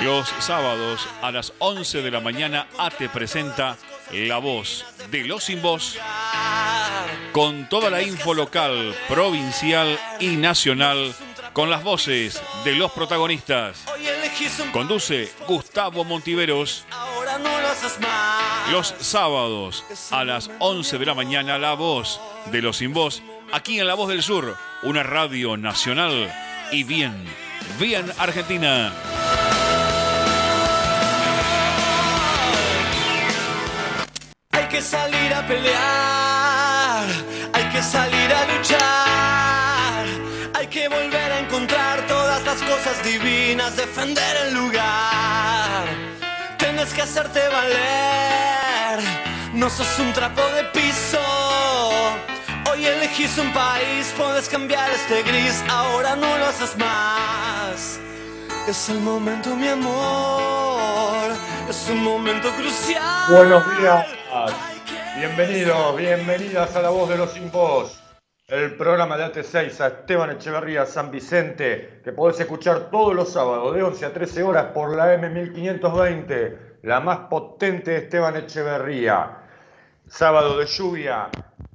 Los sábados a las 11 de la mañana ATE presenta La Voz de los Sin Voz con toda la info local, provincial y nacional con las voces de los protagonistas. Conduce Gustavo Montiveros. Los sábados a las 11 de la mañana La Voz de los Sin Voz aquí en La Voz del Sur, una radio nacional y bien, bien Argentina. Hay que salir a pelear, hay que salir a luchar, hay que volver a encontrar todas las cosas divinas, defender el lugar. Tienes que hacerte valer, no sos un trapo de piso. Hoy elegís un país, puedes cambiar este gris, ahora no lo haces más. Es el momento, mi amor, es un momento crucial. Buenos días, bienvenidos, bienvenidas a La Voz de los Sin Voz, el programa de AT6 a Esteban Echeverría San Vicente, que podés escuchar todos los sábados de 11 a 13 horas por la M1520, la más potente de Esteban Echeverría. Sábado de lluvia,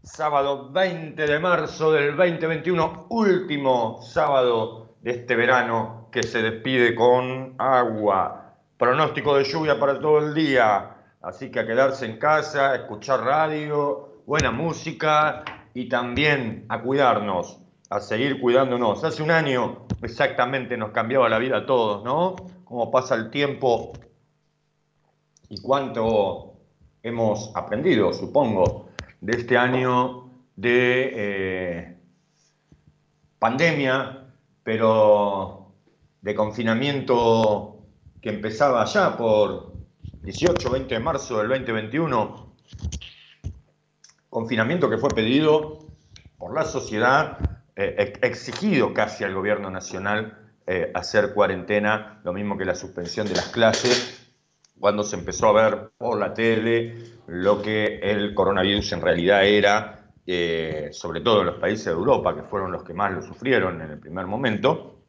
sábado 20 de marzo del 2021, último sábado de este verano que se despide con agua. Pronóstico de lluvia para todo el día, así que a quedarse en casa, escuchar radio, buena música y también a cuidarnos, a seguir cuidándonos. Hace un año exactamente nos cambiaba la vida a todos, ¿no? Cómo pasa el tiempo y cuánto hemos aprendido, supongo, de este año de eh, pandemia, pero de confinamiento que empezaba ya por 18, 20 de marzo del 2021, confinamiento que fue pedido por la sociedad, eh, exigido casi al gobierno nacional eh, hacer cuarentena, lo mismo que la suspensión de las clases, cuando se empezó a ver por la tele lo que el coronavirus en realidad era, eh, sobre todo en los países de Europa, que fueron los que más lo sufrieron en el primer momento.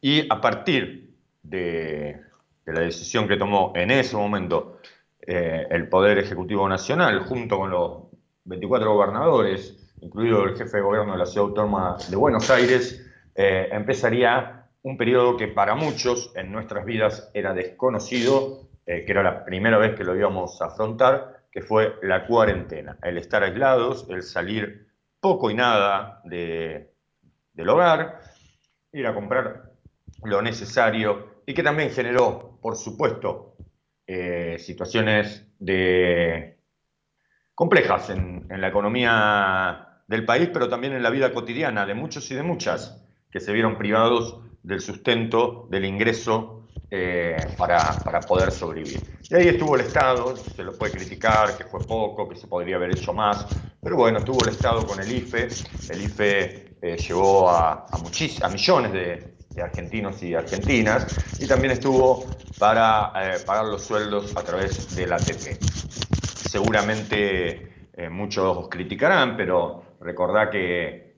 Y a partir de, la decisión que tomó en ese momento eh, el Poder Ejecutivo Nacional, junto con los 24 gobernadores, incluido el jefe de gobierno de la Ciudad Autónoma de Buenos Aires, eh, empezaría un periodo que para muchos en nuestras vidas era desconocido, eh, que era la primera vez que lo íbamos a afrontar, que fue la cuarentena, el estar aislados, el salir poco y nada de, del hogar, ir a comprar lo necesario y que también generó, por supuesto, eh, situaciones de complejas en, en la economía del país, pero también en la vida cotidiana de muchos y de muchas que se vieron privados del sustento, del ingreso eh, para, poder sobrevivir. Y ahí estuvo el Estado, se lo puede criticar, que fue poco, que se podría haber hecho más, pero bueno, estuvo el Estado con el IFE, el IFE eh, llevó a, a, millones de, argentinos y argentinas, y también estuvo para eh, pagar los sueldos a través del ATP. Seguramente eh, muchos criticarán, pero recordá que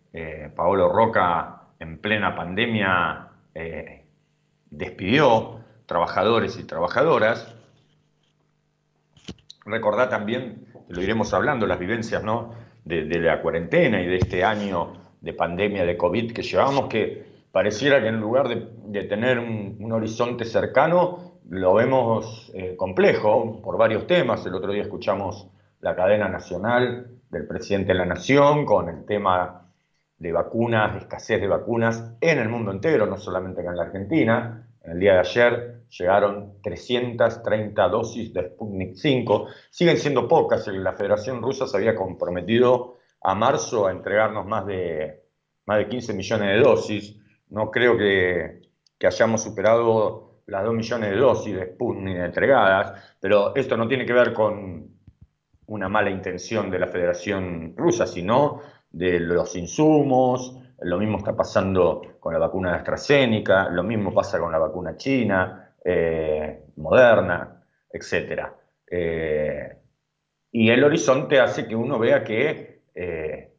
Paolo Roca en plena pandemia despidió trabajadores y trabajadoras. Recordá también, lo iremos hablando, las vivencias ¿no? de, la cuarentena y de este año de pandemia de COVID que llevamos, que pareciera que en lugar de, tener un, un, horizonte cercano, lo vemos eh, complejo por varios temas. El otro día escuchamos la cadena nacional del presidente de la Nación con el tema de vacunas, escasez de vacunas en el mundo entero, no solamente acá en la Argentina. En el día de ayer llegaron 330 dosis de Sputnik 5. Siguen siendo pocas. La Federación Rusa se había comprometido a marzo a entregarnos más de, más de 15 millones de dosis. No creo que, que hayamos superado las 2 millones de dosis de Sputnik entregadas, pero esto no tiene que ver con una mala intención de la Federación Rusa, sino de los insumos, lo mismo está pasando con la vacuna de AstraZeneca, lo mismo pasa con la vacuna china, eh, moderna, etc. Eh, y el horizonte hace que uno vea que eh,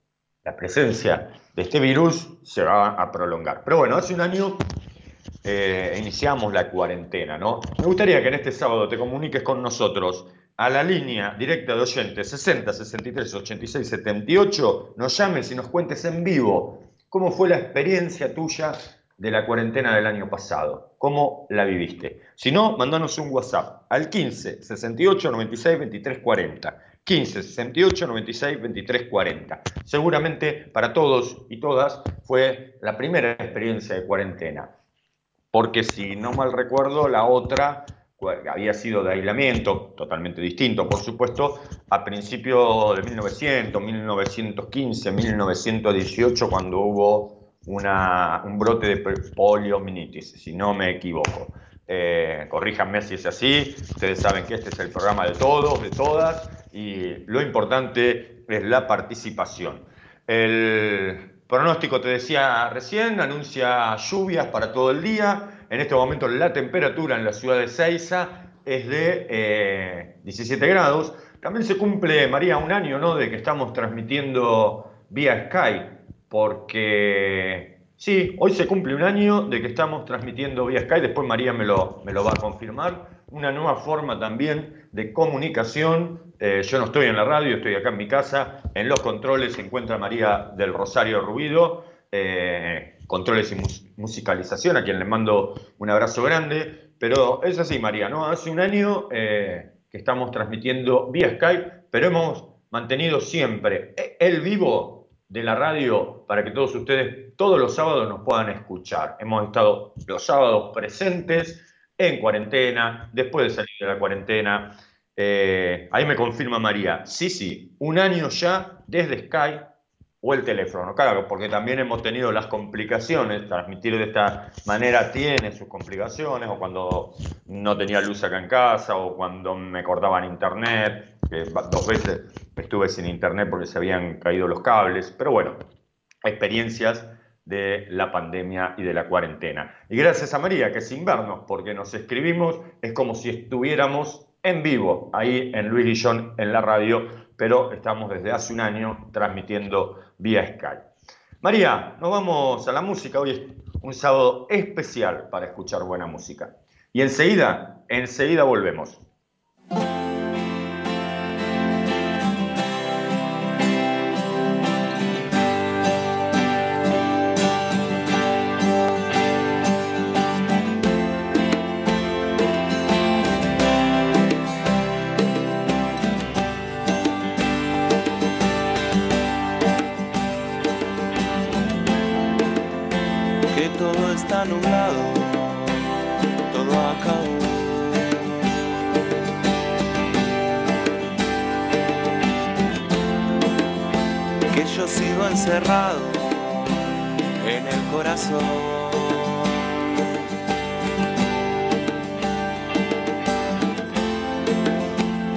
la presencia de este virus se va a prolongar. Pero bueno, hace un año iniciamos la cuarentena, ¿no? Me gustaría que en este sábado te comuniques con nosotros a la línea directa de oyentes 60 63 86 78, nos llames y nos cuentes en vivo cómo fue la experiencia tuya de la cuarentena del año pasado, cómo la viviste. Si no, mandanos un WhatsApp al 15 68 96 23 40. 15 68 96 23 40. Seguramente para todos y todas fue la primera experiencia de cuarentena, porque si no mal recuerdo, la otra había sido de aislamiento, totalmente distinto, por supuesto, a principios de 1900, 1915, 1918, cuando hubo una, un brote de poliomielitis, si no me equivoco. Eh, corríjanme si es así, ustedes saben que este es el programa de todos, de todas, y lo importante es la participación. El pronóstico, te decía recién, anuncia lluvias para todo el día, en este momento la temperatura en la ciudad de Ceiza es de 17 eh, grados. También se cumple, María, un año ¿no? de que estamos transmitiendo vía Skype, porque sí, hoy se cumple un año de que estamos transmitiendo vía Skype, después María me lo, me lo va a confirmar, una nueva forma también de comunicación. Eh, yo no estoy en la radio, estoy acá en mi casa, en los controles se encuentra María del Rosario Rubido. Eh, controles y musicalización, a quien le mando un abrazo grande. Pero es así, María, ¿no? Hace un año eh, que estamos transmitiendo vía Skype, pero hemos mantenido siempre el vivo de la radio para que todos ustedes todos los sábados nos puedan escuchar. Hemos estado los sábados presentes en cuarentena, después de salir de la cuarentena. Eh, ahí me confirma María, sí, sí, un año ya desde Skype o el teléfono, claro, porque también hemos tenido las complicaciones, transmitir de esta manera tiene sus complicaciones, o cuando no tenía luz acá en casa, o cuando me cortaban internet, que dos veces estuve sin internet porque se habían caído los cables, pero bueno, experiencias de la pandemia y de la cuarentena. Y gracias a María, que sin vernos, porque nos escribimos, es como si estuviéramos en vivo, ahí en Luis Guillón, en la radio, pero estamos desde hace un año transmitiendo vía Skype. María, nos vamos a la música. Hoy es un sábado especial para escuchar buena música. Y enseguida, enseguida volvemos. En el corazón.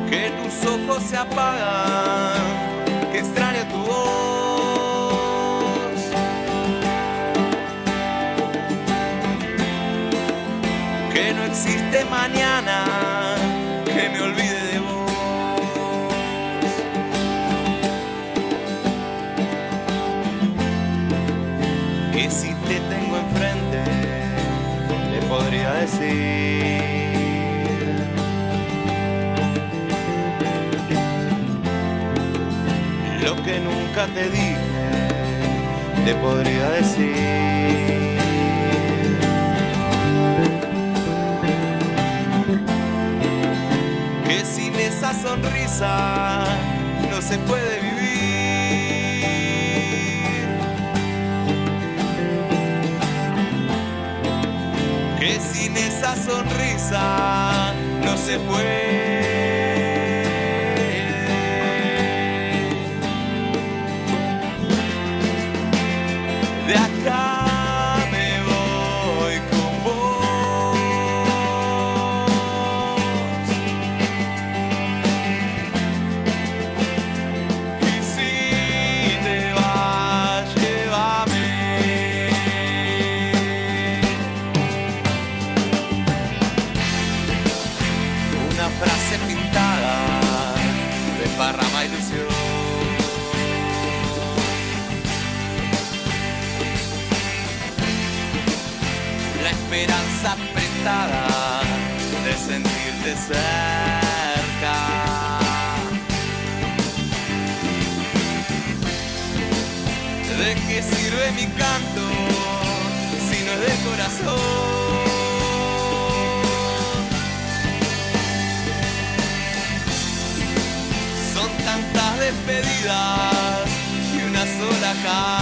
Que tus ojos se apagan, te dije, te podría decir. Que sin esa sonrisa no se puede vivir. que sin esa sonrisa no se puede. Sentirte cerca. ¿De qué sirve mi canto si no es de corazón? Son tantas despedidas y una sola canción.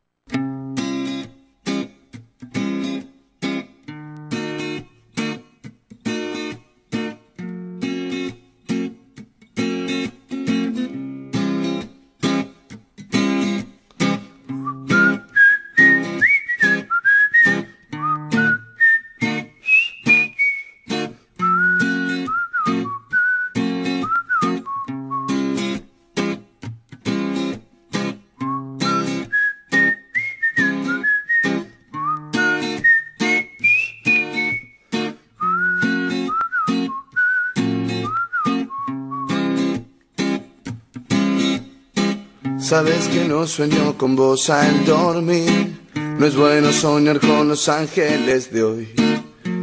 Sabes que no sueño con vos al dormir. No es bueno soñar con los ángeles de hoy.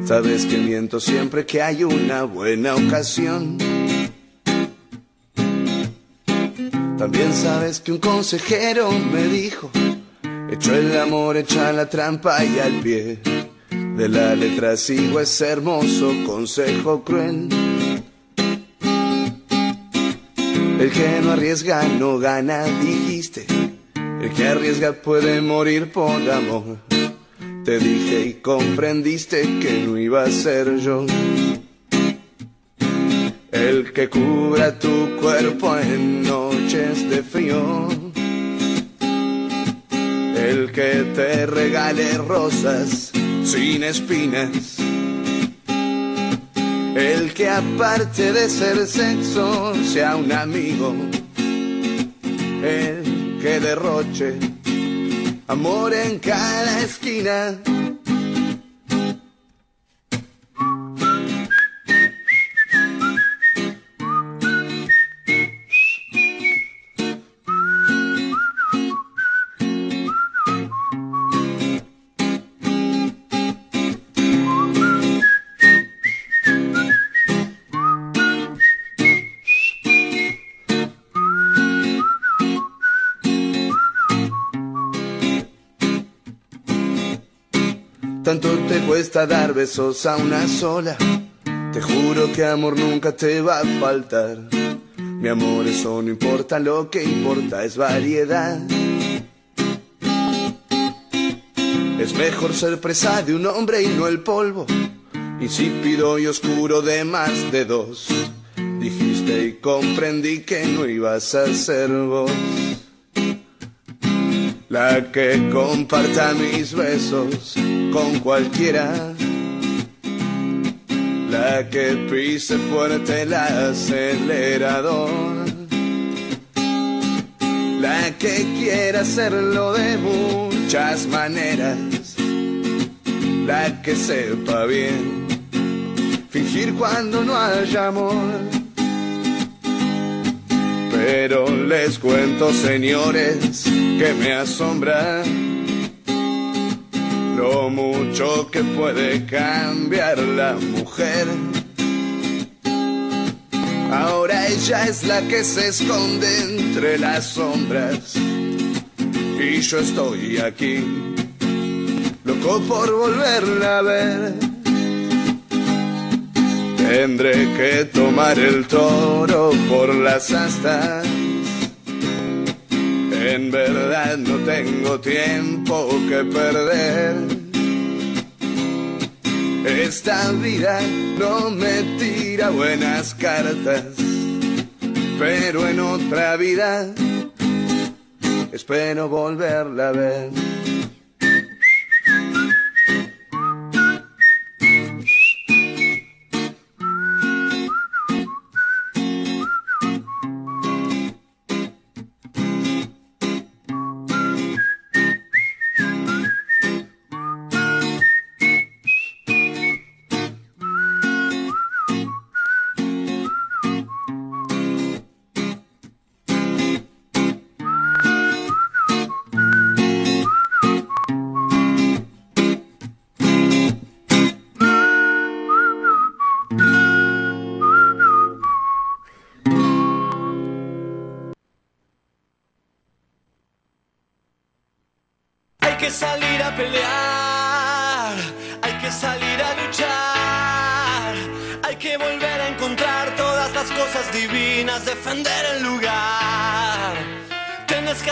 Sabes que miento siempre que hay una buena ocasión. También sabes que un consejero me dijo, hecho el amor, echa la trampa y al pie de la letra sigo ese hermoso consejo cruel. Que no arriesga no gana, dijiste. El que arriesga puede morir por amor. Te dije y comprendiste que no iba a ser yo. El que cubra tu cuerpo en noches de frío. El que te regale rosas sin espinas. El que aparte de ser sexo sea un amigo. El que derroche amor en cada esquina. Cuesta dar besos a una sola. Te juro que amor nunca te va a faltar. Mi amor, eso no importa, lo que importa es variedad. Es mejor ser presa de un hombre y no el polvo, insípido y oscuro de más de dos. Dijiste y comprendí que no ibas a ser vos. La que comparta mis besos con cualquiera. La que pise fuerte el acelerador. La que quiera hacerlo de muchas maneras. La que sepa bien fingir cuando no haya amor. Pero les cuento, señores, que me asombra lo mucho que puede cambiar la mujer. Ahora ella es la que se esconde entre las sombras y yo estoy aquí, loco por volverla a ver. Tendré que tomar el toro por las astas. En verdad no tengo tiempo que perder. Esta vida no me tira buenas cartas, pero en otra vida espero volverla a ver.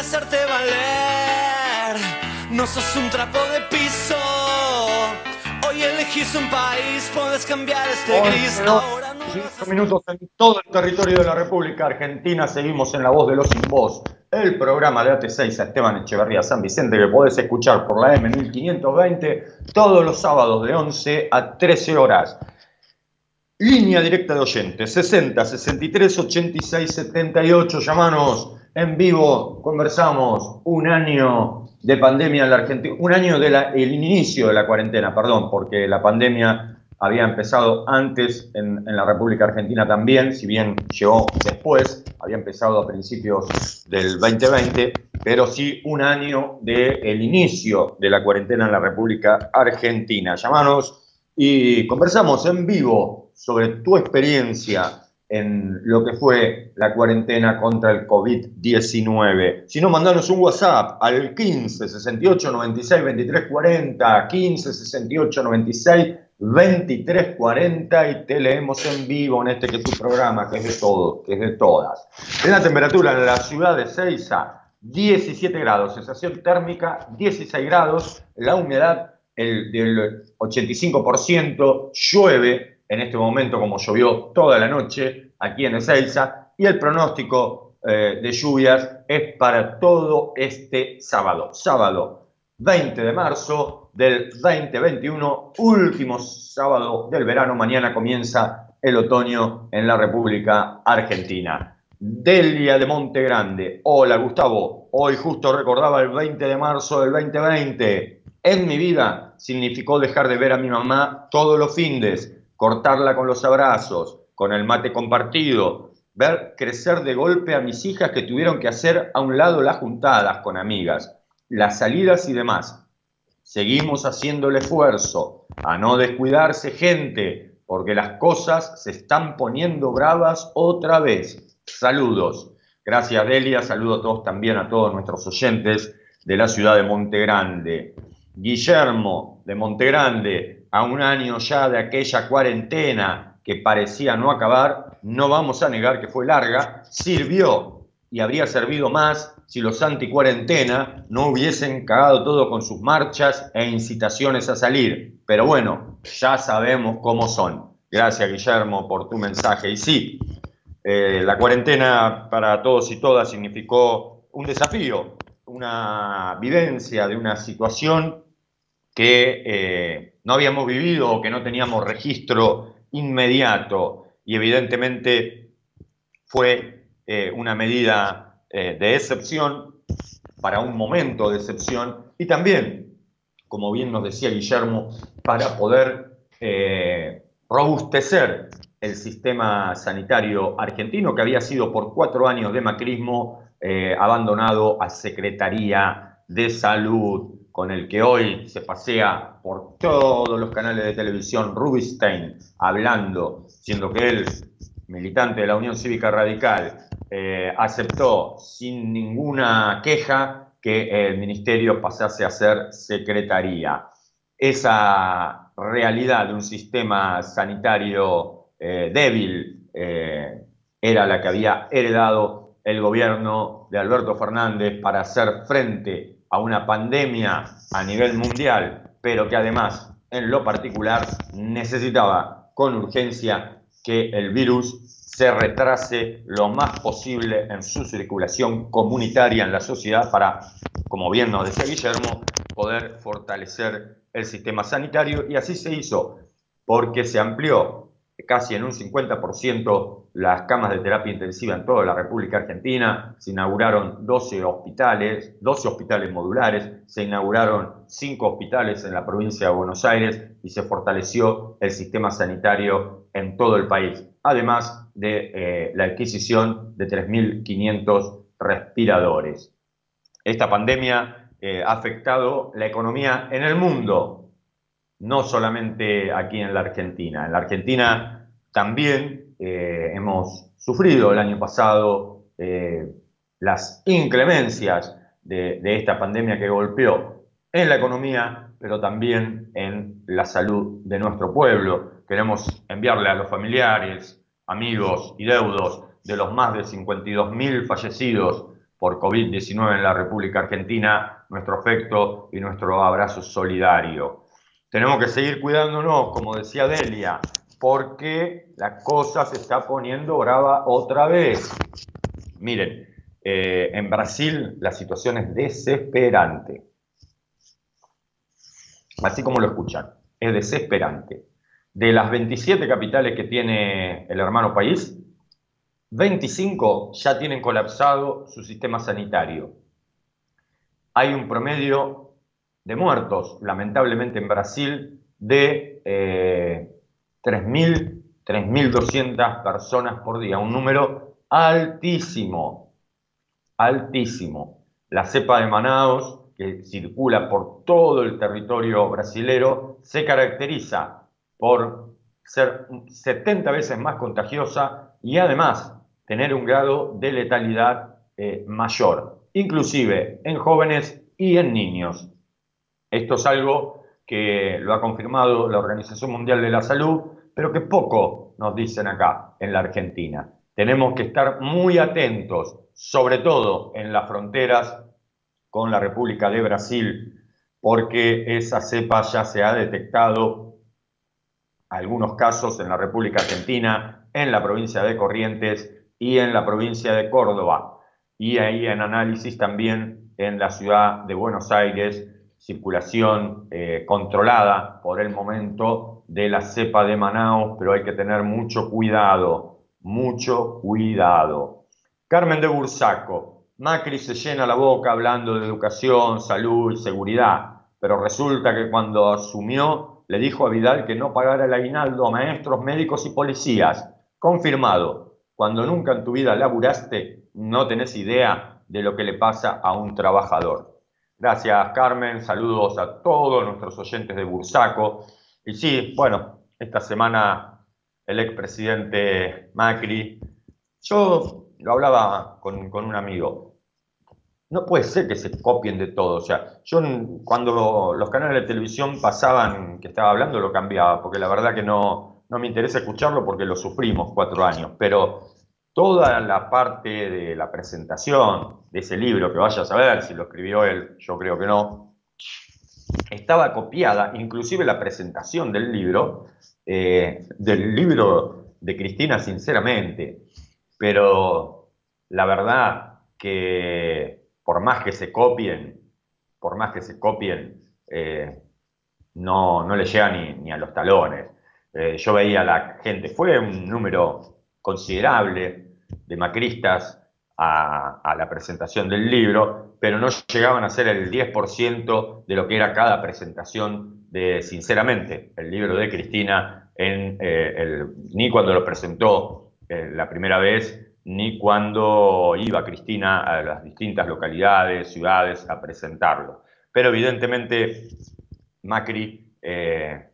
Hacerte valer, no sos un trapo de piso. Hoy elegís un país, puedes cambiar este gris. Ahora no Cinco minutos en todo el territorio de la República Argentina. Seguimos en La Voz de los Sin Voz, el programa de AT6 a Esteban Echeverría San Vicente que podés escuchar por la M1520 todos los sábados de 11 a 13 horas. Línea directa de oyentes, 60 63 86 78. Llamanos en vivo, conversamos. Un año de pandemia en la Argentina, un año del inicio de la cuarentena, perdón, porque la pandemia había empezado antes en, en, la República Argentina también, si bien llegó después, había empezado a principios del 2020, pero sí un año del inicio de la cuarentena en la República Argentina. Llamanos y conversamos en vivo sobre tu experiencia en lo que fue la cuarentena contra el COVID-19. Si no, mandanos un WhatsApp al 15 68 96 23 40, 15 68 96 2340 y te leemos en vivo en este que es tu programa, que es de todos, que es de todas. En la temperatura en la ciudad de Ceiza, 17 grados, sensación térmica 16 grados, la humedad el, del 85%, llueve en este momento como llovió toda la noche aquí en Ezeiza y el pronóstico eh, de lluvias es para todo este sábado, sábado 20 de marzo del 2021, último sábado del verano, mañana comienza el otoño en la República Argentina. Delia de Monte Grande, hola Gustavo, hoy justo recordaba el 20 de marzo del 2020. En mi vida significó dejar de ver a mi mamá todos los fines, cortarla con los abrazos, con el mate compartido, ver crecer de golpe a mis hijas que tuvieron que hacer a un lado las juntadas con amigas, las salidas y demás. Seguimos haciendo el esfuerzo a no descuidarse gente, porque las cosas se están poniendo bravas otra vez. Saludos. Gracias Delia, saludo a todos también, a todos nuestros oyentes de la ciudad de Monte Grande. Guillermo de Montegrande, a un año ya de aquella cuarentena que parecía no acabar, no vamos a negar que fue larga, sirvió y habría servido más si los anti-cuarentena no hubiesen cagado todo con sus marchas e incitaciones a salir. Pero bueno, ya sabemos cómo son. Gracias, Guillermo, por tu mensaje. Y sí, eh, la cuarentena para todos y todas significó un desafío, una vivencia de una situación que eh, no habíamos vivido o que no teníamos registro inmediato y evidentemente fue eh, una medida de excepción para un momento de excepción y también, como bien nos decía Guillermo, para poder robustecer el sistema sanitario argentino, que había sido por cuatro años de macrismo eh, abandonado a Secretaría de Salud, con el que hoy se pasea por todos los canales de televisión Rubinstein hablando, siendo que él, militante de la Unión Cívica Radical, eh, aceptó sin ninguna queja que el ministerio pasase a ser secretaría. Esa realidad de un sistema sanitario eh, débil eh, era la que había heredado el gobierno de Alberto Fernández para hacer frente a una pandemia a nivel mundial, pero que además, en lo particular, necesitaba con urgencia que el virus se retrase lo más posible en su circulación comunitaria en la sociedad para, como bien nos decía Guillermo, poder fortalecer el sistema sanitario. Y así se hizo, porque se amplió casi en un 50% las camas de terapia intensiva en toda la República Argentina, se inauguraron 12 hospitales, 12 hospitales modulares, se inauguraron 5 hospitales en la provincia de Buenos Aires y se fortaleció el sistema sanitario en todo el país, además de eh, la adquisición de 3.500 respiradores. Esta pandemia eh, ha afectado la economía en el mundo, no solamente aquí en la Argentina. En la Argentina también eh, hemos sufrido el año pasado eh, las inclemencias de, de esta pandemia que golpeó en la economía, pero también en la salud de nuestro pueblo. Queremos enviarle a los familiares, amigos y deudos de los más de 52.000 fallecidos por COVID-19 en la República Argentina, nuestro afecto y nuestro abrazo solidario. Tenemos que seguir cuidándonos, como decía Delia, porque la cosa se está poniendo brava otra vez. Miren, eh, en Brasil la situación es desesperante. Así como lo escuchan, es desesperante. De las 27 capitales que tiene el hermano país, 25 ya tienen colapsado su sistema sanitario. Hay un promedio de muertos, lamentablemente en Brasil, de eh, 3.000, 3.200 personas por día, un número altísimo, altísimo. La cepa de Manaus, que circula por todo el territorio brasilero, se caracteriza por ser 70 veces más contagiosa y además tener un grado de letalidad eh, mayor, inclusive en jóvenes y en niños. Esto es algo que lo ha confirmado la Organización Mundial de la Salud, pero que poco nos dicen acá en la Argentina. Tenemos que estar muy atentos, sobre todo en las fronteras con la República de Brasil, porque esa cepa ya se ha detectado algunos casos en la República Argentina, en la provincia de Corrientes y en la provincia de Córdoba. Y ahí en análisis también en la ciudad de Buenos Aires, circulación eh, controlada por el momento de la cepa de Manaus, pero hay que tener mucho cuidado, mucho cuidado. Carmen de Bursaco, Macri se llena la boca hablando de educación, salud seguridad, pero resulta que cuando asumió le dijo a Vidal que no pagara el aguinaldo a maestros, médicos y policías. Confirmado, cuando nunca en tu vida laburaste, no tenés idea de lo que le pasa a un trabajador. Gracias, Carmen. Saludos a todos nuestros oyentes de Bursaco. Y sí, bueno, esta semana el expresidente Macri, yo lo hablaba con, un amigo. no puede ser que se copien de todo. O sea, yo cuando los canales de televisión pasaban que estaba hablando, lo cambiaba, porque la verdad que no, no me interesa escucharlo porque lo sufrimos cuatro años. Pero toda la parte de la presentación de ese libro, que vaya a saber si lo escribió él, yo creo que no, estaba copiada, inclusive la presentación del libro, eh, del libro de Cristina, sinceramente. Pero la verdad que por más que se copien, por más que se copien, eh, no, no le llega ni, a los talones. Eh, yo veía a la gente, fue un número considerable de macristas a, la presentación del libro, pero no llegaban a ser el 10% de lo que era cada presentación de, sinceramente, el libro de Cristina, eh, ni cuando lo presentó la primera vez, ni cuando iba Cristina a las distintas localidades, ciudades a presentarlo. Pero evidentemente Macri eh,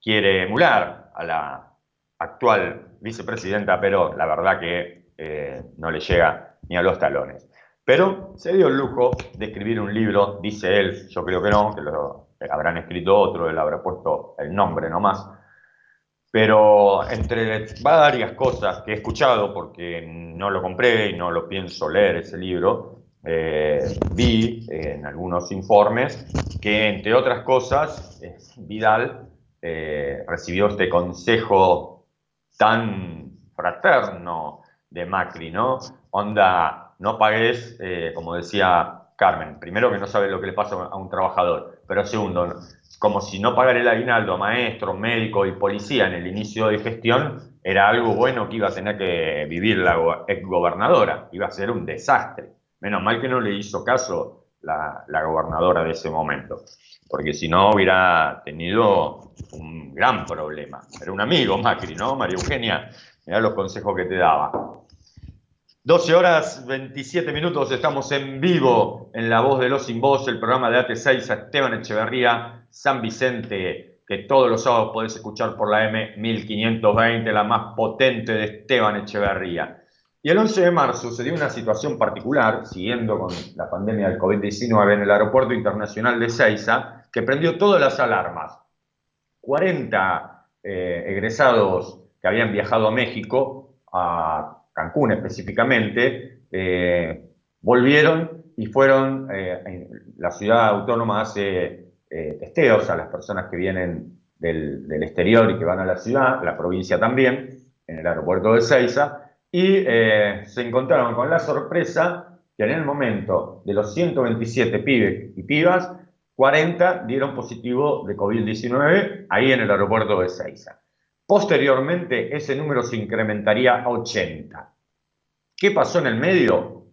quiere emular a la actual vicepresidenta, pero la verdad que eh, no le llega ni a los talones. Pero se dio el lujo de escribir un libro, dice él, yo creo que no, que lo habrán escrito otro, él habrá puesto el nombre nomás, pero entre varias cosas que he escuchado, porque no lo compré y no lo pienso leer ese libro, eh, vi en algunos informes que, entre otras cosas, Vidal eh, recibió este consejo tan fraterno de Macri, ¿no? Onda, no pagues, eh, como decía Carmen, primero que no sabes lo que le pasa a un trabajador, pero segundo, como si no pagar el aguinaldo a maestro, médico y policía en el inicio de gestión era algo bueno que iba a tener que vivir la gobernadora, iba a ser un desastre. Menos mal que no le hizo caso la, gobernadora de ese momento, porque si no hubiera tenido un gran problema. Era un amigo Macri, ¿no? María Eugenia, mira los consejos que te daba. 12 horas 27 minutos, estamos en vivo en La Voz de los Sin Voz, el programa de AT6 a Esteban Echeverría San Vicente, que todos los sábados podés escuchar por la M1520, la más potente de Esteban Echeverría. Y el 11 de marzo se dio una situación particular, siguiendo con la pandemia del COVID-19 en el Aeropuerto Internacional de Ceiza, que prendió todas las alarmas. 40 eh, egresados que habían viajado a México, a Cancún específicamente, eh, volvieron y fueron, eh, la ciudad autónoma hace eh, testeos a las personas que vienen del, exterior y que van a la ciudad, la provincia también, en el aeropuerto de Ceiza, y se encontraron con la sorpresa que en el momento de los 127 pibes y pibas, 40 dieron positivo de COVID-19 ahí en el aeropuerto de Ceiza. Posteriormente, ese número se incrementaría a 80. ¿Qué pasó en el medio?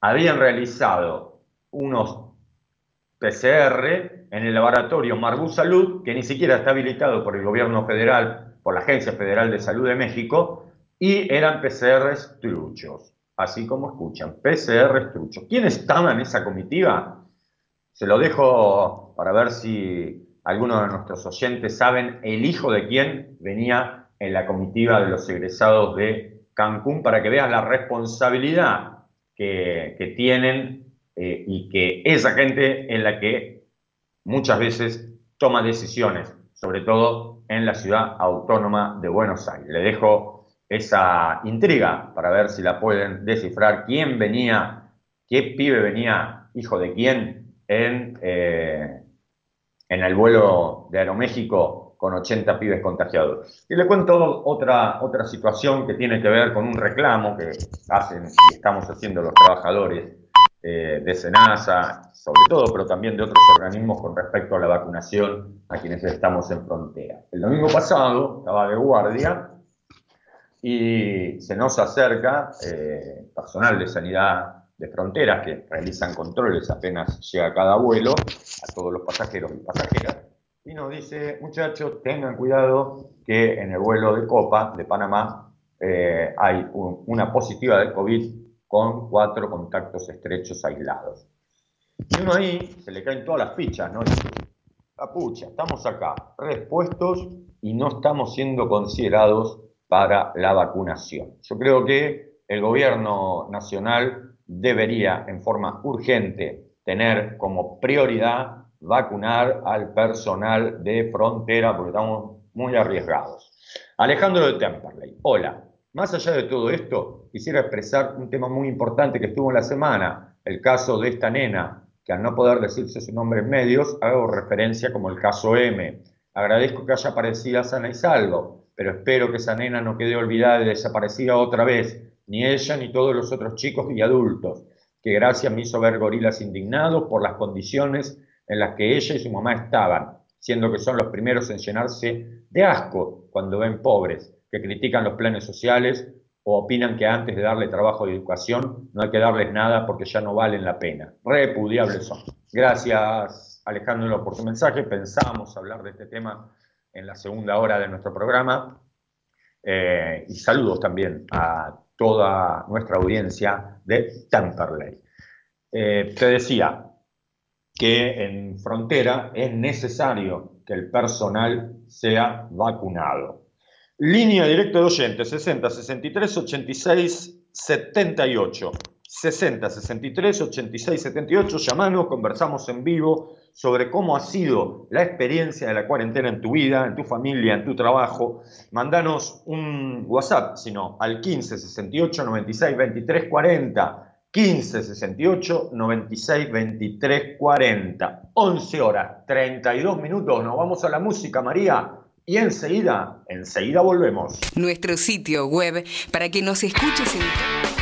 Habían realizado unos PCR en el laboratorio Marbu Salud, que ni siquiera está habilitado por el gobierno federal, por la Agencia Federal de Salud de México, y eran PCRs truchos, así como escuchan, PCRs truchos. ¿Quién estaba en esa comitiva? Se lo dejo para ver si algunos de nuestros oyentes saben el hijo de quién venía en la comitiva de los egresados de Cancún para que vean la responsabilidad que, que tienen eh, y que esa gente es la que muchas veces toma decisiones, sobre todo en la ciudad autónoma de Buenos Aires. Le dejo esa intriga para ver si la pueden descifrar. ¿Quién venía, qué pibe venía, hijo de quién, en, eh, en el vuelo de Aeroméxico con 80 pibes contagiados? Y le cuento otra, otra situación que tiene que ver con un reclamo que hacen y estamos haciendo los trabajadores eh, de SENASA, sobre todo, pero también de otros organismos con respecto a la vacunación a quienes estamos en frontera. El domingo pasado estaba de guardia y se nos acerca eh, personal de sanidad de fronteras que realizan controles apenas llega cada vuelo a todos los pasajeros y pasajeras y nos dice, muchachos, tengan cuidado que en el vuelo de Copa de Panamá eh, hay una positiva de COVID con cuatro contactos estrechos aislados. Y uno ahí se le caen todas las fichas, ¿no? pucha, estamos acá, respuestos y no estamos siendo considerados para la vacunación. Yo creo que el gobierno nacional debería en forma urgente tener como prioridad vacunar al personal de frontera porque estamos muy arriesgados. Alejandro de Temperley, hola. Más allá de todo esto, quisiera expresar un tema muy importante que estuvo en la semana, el caso de esta nena, que al no poder decirse su nombre en medios, hago referencia como el caso M. Agradezco que haya aparecido sana y salvo, pero espero que esa nena no quede olvidada y desaparecida otra vez, ni ella ni todos los otros chicos y adultos, que gracias me hizo ver gorilas indignados por las condiciones en las que ella y su mamá estaban, siendo que son los primeros en llenarse de asco cuando ven pobres, que critican los planes sociales o opinan que antes de darle trabajo y educación no hay que darles nada porque ya no valen la pena. Repudiables son. Gracias Alejandro por su mensaje. Pensamos hablar de este tema en la segunda hora de nuestro programa. Eh, y saludos también a toda nuestra audiencia de Temperley. Eh, te decía que en frontera es necesario que el personal sea vacunado. Línea directa de oyentes 60 63 86 78. 60 63 86 78. Llamanos, conversamos en vivo sobre cómo ha sido la experiencia de la cuarentena en tu vida, en tu familia, en tu trabajo. Mandanos un WhatsApp, sino al 15 68 96 23 40. 15 68 96 23 40. 11 horas 32 minutos. Nos vamos a la música, María. Y enseguida, enseguida volvemos. Nuestro sitio web para que nos escuches en...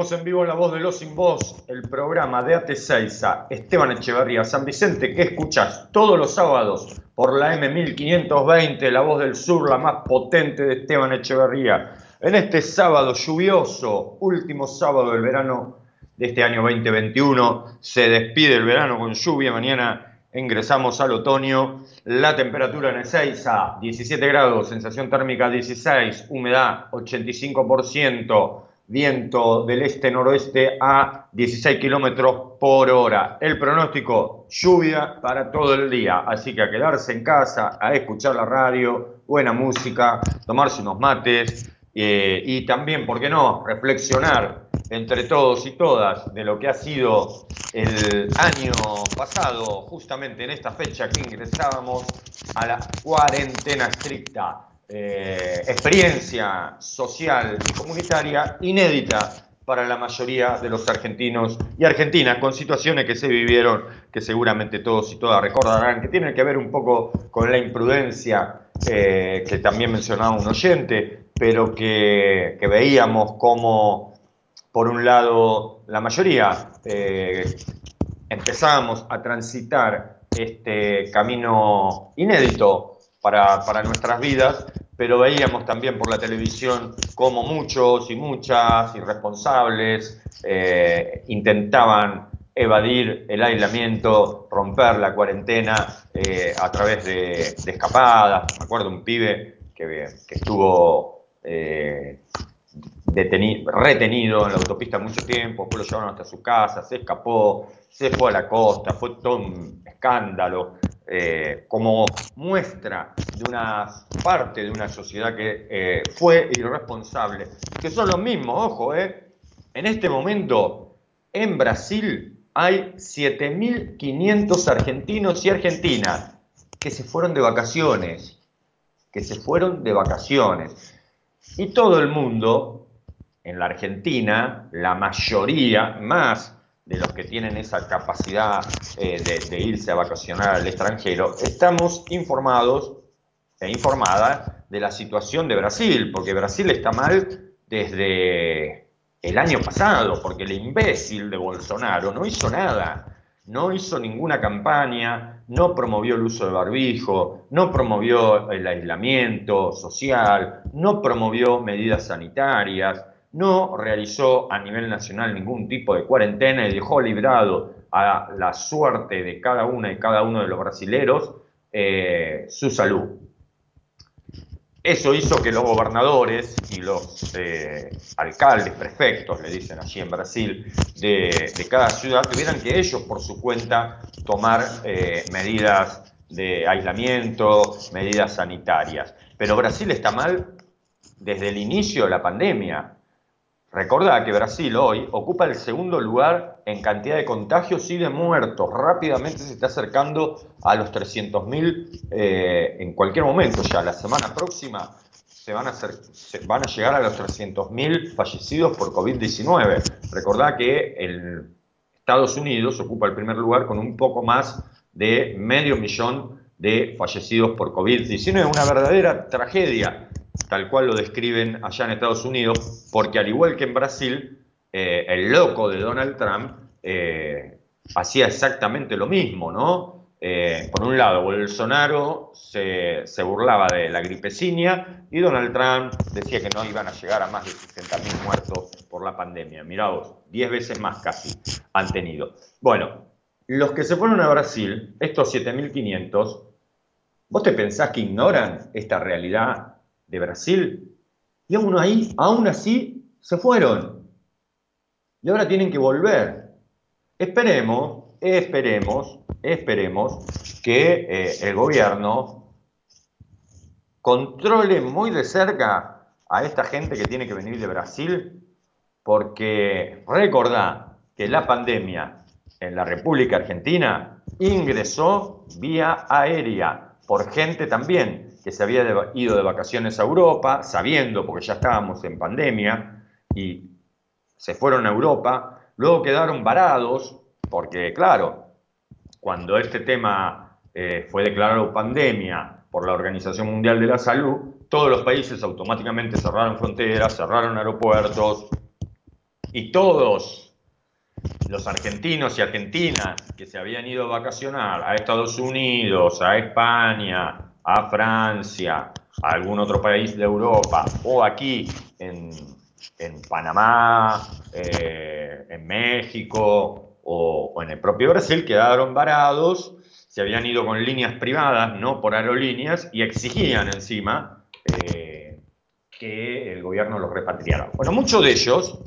En vivo La Voz de los Sin Voz, el programa de AT6A Esteban Echeverría San Vicente, que escuchás todos los sábados por la M1520, La Voz del Sur, la más potente de Esteban Echeverría. En este sábado lluvioso, último sábado del verano de este año 2021, se despide el verano con lluvia, mañana ingresamos al otoño, la temperatura en Ezeiza, 17 grados, sensación térmica 16, humedad 85% viento del este-noroeste a 16 kilómetros por hora. El pronóstico, lluvia para todo el día. Así que a quedarse en casa, a escuchar la radio, buena música, tomarse unos mates eh, y también, ¿por qué no?, reflexionar entre todos y todas de lo que ha sido el año pasado, justamente en esta fecha que ingresábamos a la cuarentena estricta. Eh, experiencia social y comunitaria inédita para la mayoría de los argentinos y argentinas, con situaciones que se vivieron, que seguramente todos y todas recordarán, que tienen que ver un poco con la imprudencia eh, que también mencionaba un oyente, pero que, veíamos como, por un lado, la mayoría eh, empezábamos a transitar este camino inédito para nuestras vidas pero veíamos también por la televisión cómo muchos y muchas irresponsables eh, intentaban evadir el aislamiento, romper la cuarentena eh, a través de, escapadas. Me acuerdo un pibe que, estuvo eh, retenido en la autopista mucho tiempo, después lo llevaron hasta su casa, se escapó, se fue a la costa, fue todo un escándalo. Eh, como muestra de una parte de una sociedad que eh, fue irresponsable, que son los mismos, ojo, eh. en este momento en Brasil hay 7.500 argentinos y argentinas que se fueron de vacaciones, que se fueron de vacaciones. Y todo el mundo, en la Argentina, la mayoría, más de los que tienen esa capacidad eh, de, irse a vacacionar al extranjero, estamos informados e informadas de la situación de Brasil, porque Brasil está mal desde el año pasado, porque el imbécil de Bolsonaro no hizo nada, no hizo ninguna campaña, no promovió el uso de barbijo, no promovió el aislamiento social, no promovió medidas sanitarias, no realizó a nivel nacional ningún tipo de cuarentena y dejó librado a la suerte de cada una y cada uno de los brasileros eh, su salud. Eso hizo que los gobernadores y los eh, alcaldes, prefectos, le dicen allí en Brasil, de, cada ciudad, tuvieran que ellos por su cuenta tomar eh, medidas de aislamiento, medidas sanitarias. Pero Brasil está mal desde el inicio de la pandemia. Recordá que Brasil hoy ocupa el segundo lugar en cantidad de contagios y de muertos. Rápidamente se está acercando a los 300.000 eh, en cualquier momento ya. La semana próxima se van a, hacer, se van a llegar a los 300.000 fallecidos por COVID-19. Recordá que el Estados Unidos ocupa el primer lugar con un poco más de medio millón de fallecidos por COVID-19. Una verdadera tragedia tal cual lo describen allá en Estados Unidos, porque al igual que en Brasil, eh, el loco de Donald Trump eh, hacía exactamente lo mismo, ¿no? Eh, por un lado, Bolsonaro se, burlaba de la gripecinia y Donald Trump decía que no iban a llegar a más de 60.000 muertos por la pandemia. Mirá vos, 10 veces más casi han tenido. Bueno, los que se fueron a Brasil, estos 7.500, ¿vos te pensás que ignoran esta realidad de Brasil, y aún, ahí, aún así se fueron. Y ahora tienen que volver. Esperemos, esperemos, esperemos que eh, el gobierno controle muy de cerca a esta gente que tiene que venir de Brasil, porque recordá que la pandemia en la República Argentina ingresó vía aérea por gente también que se había ido de vacaciones a Europa, sabiendo, porque ya estábamos en pandemia, y se fueron a Europa, luego quedaron varados, porque claro, cuando este tema eh, fue declarado pandemia por la Organización Mundial de la Salud, todos los países automáticamente cerraron fronteras, cerraron aeropuertos, y todos los argentinos y argentinas que se habían ido a vacacionar a Estados Unidos, a España, a Francia, a algún otro país de Europa, o aquí en, Panamá, eh, en México o, en el propio Brasil, quedaron varados, se habían ido con líneas privadas, no por aerolíneas, y exigían encima eh, que el gobierno los repatriara. Bueno, muchos de ellos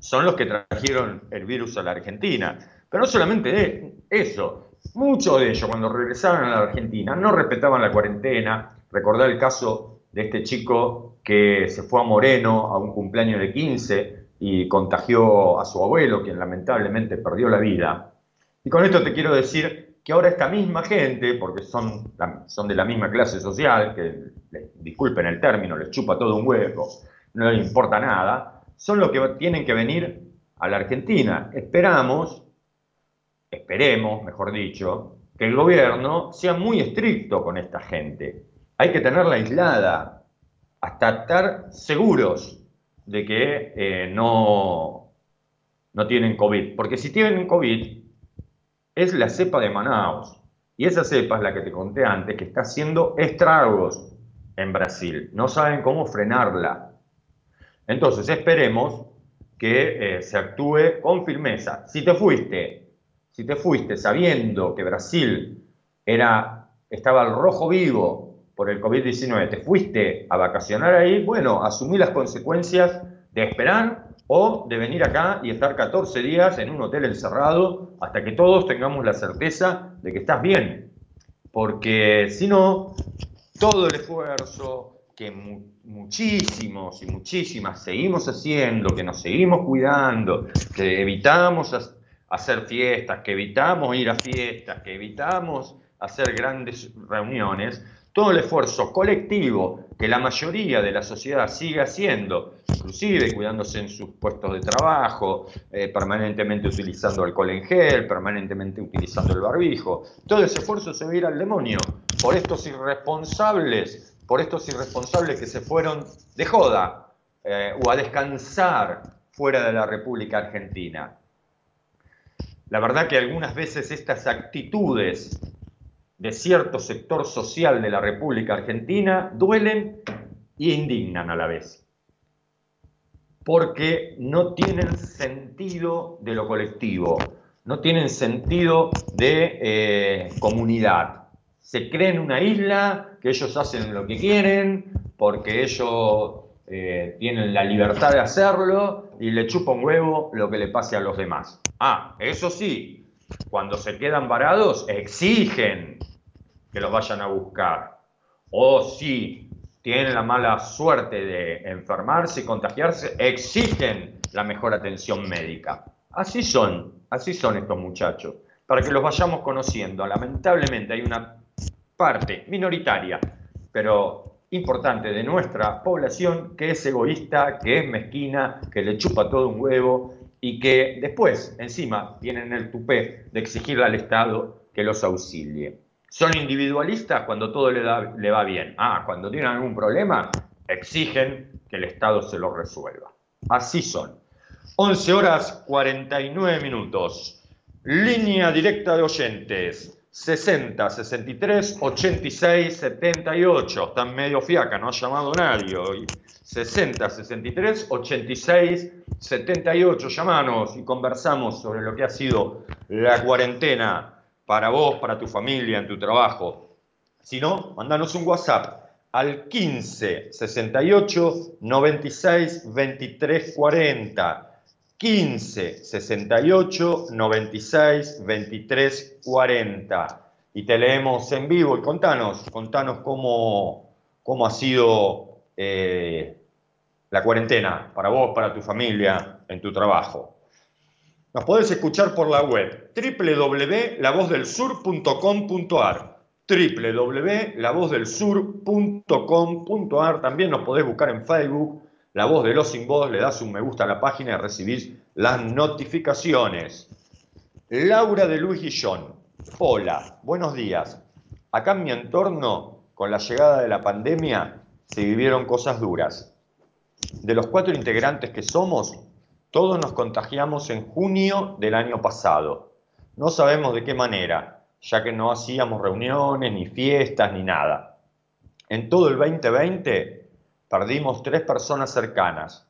son los que trajeron el virus a la Argentina, pero no solamente eso, Muchos de ellos, cuando regresaron a la Argentina, no respetaban la cuarentena. Recordar el caso de este chico que se fue a Moreno a un cumpleaños de 15 y contagió a su abuelo, quien lamentablemente perdió la vida. Y con esto te quiero decir que ahora esta misma gente, porque son, son de la misma clase social, que disculpen el término, les chupa todo un huevo, no les importa nada, son los que tienen que venir a la Argentina. Esperamos, esperemos, mejor dicho, que el gobierno sea muy estricto con esta gente. Hay que tenerla aislada hasta estar seguros de que eh, no, no tienen COVID. Porque si tienen COVID, es la cepa de Manaus. Y esa cepa es la que te conté antes, que está haciendo estragos en Brasil. No saben cómo frenarla. Entonces esperemos que eh, se actúe con firmeza. Si te fuiste, si te fuiste sabiendo que Brasil era, estaba al rojo vivo por el COVID-19, te fuiste a vacacionar ahí, bueno, asumí las consecuencias de esperar o de venir acá y estar 14 días en un hotel encerrado hasta que todos tengamos la certeza de que estás bien. Porque si no, todo el esfuerzo que muchísimos y muchísimas seguimos haciendo, que nos seguimos cuidando, que evitamos hacer fiestas, que evitamos ir a fiestas, que evitamos hacer grandes reuniones, todo el esfuerzo colectivo que la mayoría de la sociedad sigue haciendo, inclusive cuidándose en sus puestos de trabajo, eh, permanentemente utilizando alcohol en gel, permanentemente utilizando el barbijo, todo ese esfuerzo se va a ir al demonio por estos irresponsables, por estos irresponsables que se fueron de joda eh, o a descansar fuera de la República Argentina. La verdad que algunas veces estas actitudes de cierto sector social de la República Argentina duelen y indignan a la vez, porque no tienen sentido de lo colectivo, no tienen sentido de eh, comunidad. Se creen una isla, que ellos hacen lo que quieren, porque ellos eh, tienen la libertad de hacerlo y le chupa un huevo lo que le pase a los demás. Ah, eso sí, cuando se quedan varados, exigen que los vayan a buscar. O si tienen la mala suerte de enfermarse y contagiarse, exigen la mejor atención médica. Así son, así son estos muchachos, para que los vayamos conociendo. Lamentablemente hay una parte minoritaria, pero importante de nuestra población que es egoísta, que es mezquina, que le chupa todo un huevo y que después, encima, tienen el tupé de exigirle al Estado que los auxilie. Son individualistas cuando todo le, le va bien. Ah, cuando tienen algún problema, exigen que el Estado se lo resuelva. Así son. 11 horas 49 minutos. Línea directa de oyentes. 60, 63, 86, 78. Están medio fiaca, no ha llamado nadie hoy. 60, 63, 86, 78. Llamanos y conversamos sobre lo que ha sido la cuarentena para vos, para tu familia, en tu trabajo. Si no, mandanos un WhatsApp al 15 68 96 23 40. 15 68 96 23 40. Y te leemos en vivo y contanos, contanos cómo, cómo ha sido eh, la cuarentena para vos, para tu familia, en tu trabajo. Nos podés escuchar por la web www.lavozdelsur.com.ar www.lavozdelsur.com.ar También nos podés buscar en Facebook, La Voz de los Sin Voz, le das un me gusta a la página y recibís las notificaciones. Laura de Luis Guillón. Hola, buenos días. Acá en mi entorno, con la llegada de la pandemia, se vivieron cosas duras. De los cuatro integrantes que somos, todos nos contagiamos en junio del año pasado. No sabemos de qué manera, ya que no hacíamos reuniones, ni fiestas, ni nada. En todo el 2020 perdimos tres personas cercanas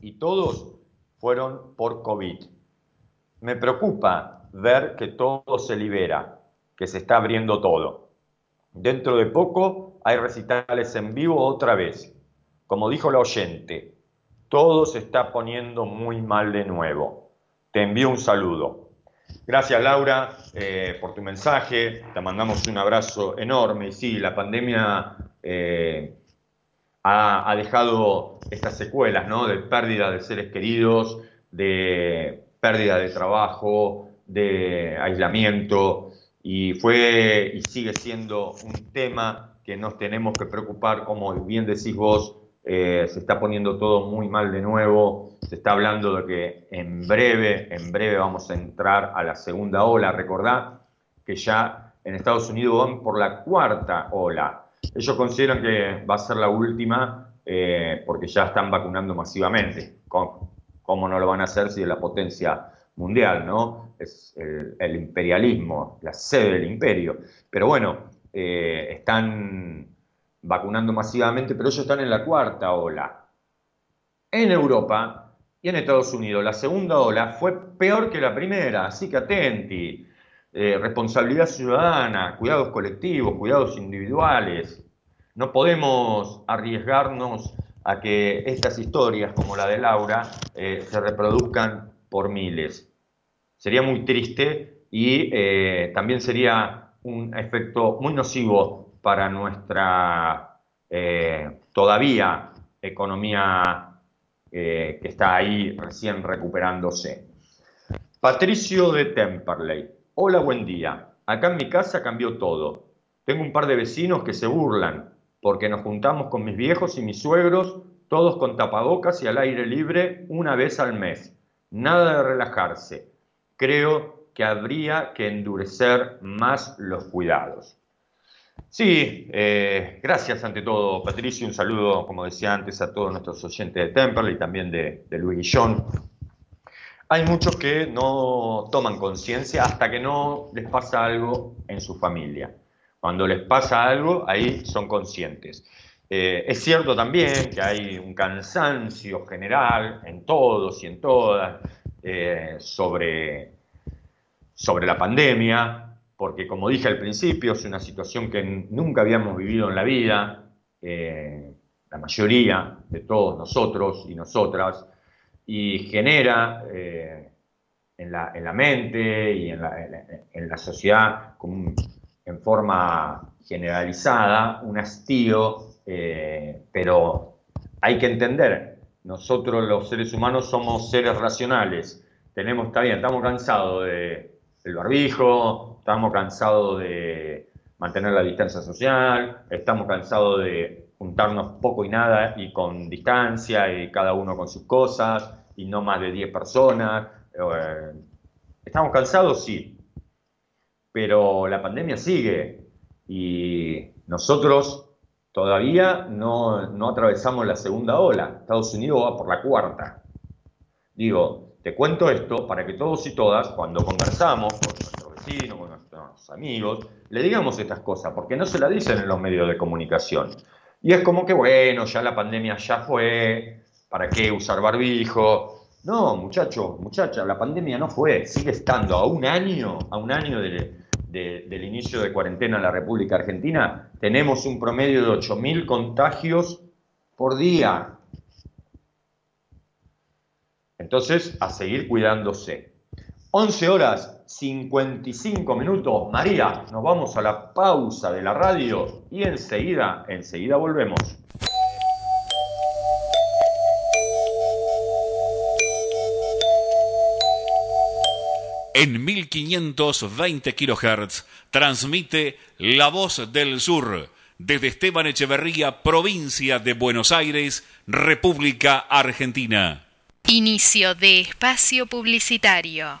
y todos fueron por COVID. Me preocupa ver que todo se libera, que se está abriendo todo. Dentro de poco hay recitales en vivo otra vez. Como dijo la oyente, todo se está poniendo muy mal de nuevo. Te envío un saludo. Gracias Laura eh, por tu mensaje, te mandamos un abrazo enorme. Y sí, la pandemia eh, ha, dejado estas secuelas, ¿no? De pérdida de seres queridos, de pérdida de trabajo, de aislamiento, y fue y sigue siendo un tema que nos tenemos que preocupar, como bien decís vos, eh, se está poniendo todo muy mal de nuevo, se está hablando de que en breve, en breve vamos a entrar a la segunda ola, recordá que ya en Estados Unidos van por la cuarta ola, ellos consideran que va a ser la última eh, porque ya están vacunando masivamente. ¿Cómo, no lo van a hacer si es la potencia mundial, no? Es el, imperialismo, la sede del imperio. Pero bueno, eh, están vacunando masivamente, pero ellos están en la cuarta ola. En Europa y en Estados Unidos, la segunda ola fue peor que la primera, así que atenti. Eh, responsabilidad ciudadana, cuidados colectivos, cuidados individuales. No podemos arriesgarnos a que estas historias, como la de Laura, eh, se reproduzcan por miles. Sería muy triste y eh, también sería un efecto muy nocivo para nuestra todavía economía que está ahí recién recuperándose. Patricio de Temperley. Hola, buen día. Acá en mi casa cambió todo. Tengo un par de vecinos que se burlan porque nos juntamos con mis viejos y mis suegros, todos con tapabocas y al aire libre una vez al mes. Nada de relajarse. Creo que habría que endurecer más los cuidados. Sí, eh, gracias ante todo, Patricio. Un saludo, como decía antes, a todos nuestros oyentes de Temperley y también de, de Luis Guillón. Hay muchos que no toman conciencia hasta que no les pasa algo en su familia. Cuando les pasa algo, ahí son conscientes. Eh, es cierto también que hay un cansancio general en todos y en todas eh, sobre, sobre la pandemia, porque como dije al principio, es una situación que nunca habíamos vivido en la vida, eh, la mayoría de todos nosotros y nosotras, y genera eh, en, la, en, la, mente y en la, en la sociedad en forma generalizada un hastío, eh, pero hay que entender, nosotros los seres humanos somos seres racionales, tenemos, está bien, estamos cansados de, del barbijo, estamos cansados de mantener la distancia social, estamos cansados de juntarnos poco y nada y con distancia y cada uno con sus cosas y no más de 10 personas. Eh, ¿Estamos cansados? Sí. Pero la pandemia sigue y nosotros todavía no, no atravesamos la segunda ola. Estados Unidos va por la cuarta. Digo, te cuento esto para que todos y todas, cuando conversamos con nuestros vecinos, con nuestros amigos, le digamos estas cosas, porque no se la dicen en los medios de comunicación. Y es como que, bueno, ya la pandemia ya fue, ¿para qué usar barbijo? No, muchachos, muchacha, la pandemia no fue, sigue estando a un año, a un año del inicio de cuarentena en la República Argentina, tenemos un promedio de 8.000 contagios por día. Entonces, a seguir cuidándose. 11 horas 55 minutos. María, nos vamos a la pausa de la radio y enseguida, enseguida volvemos. En 1520 kHz transmite La Voz del Sur desde Esteban Echeverría, provincia de Buenos Aires, República Argentina. Inicio de espacio publicitario.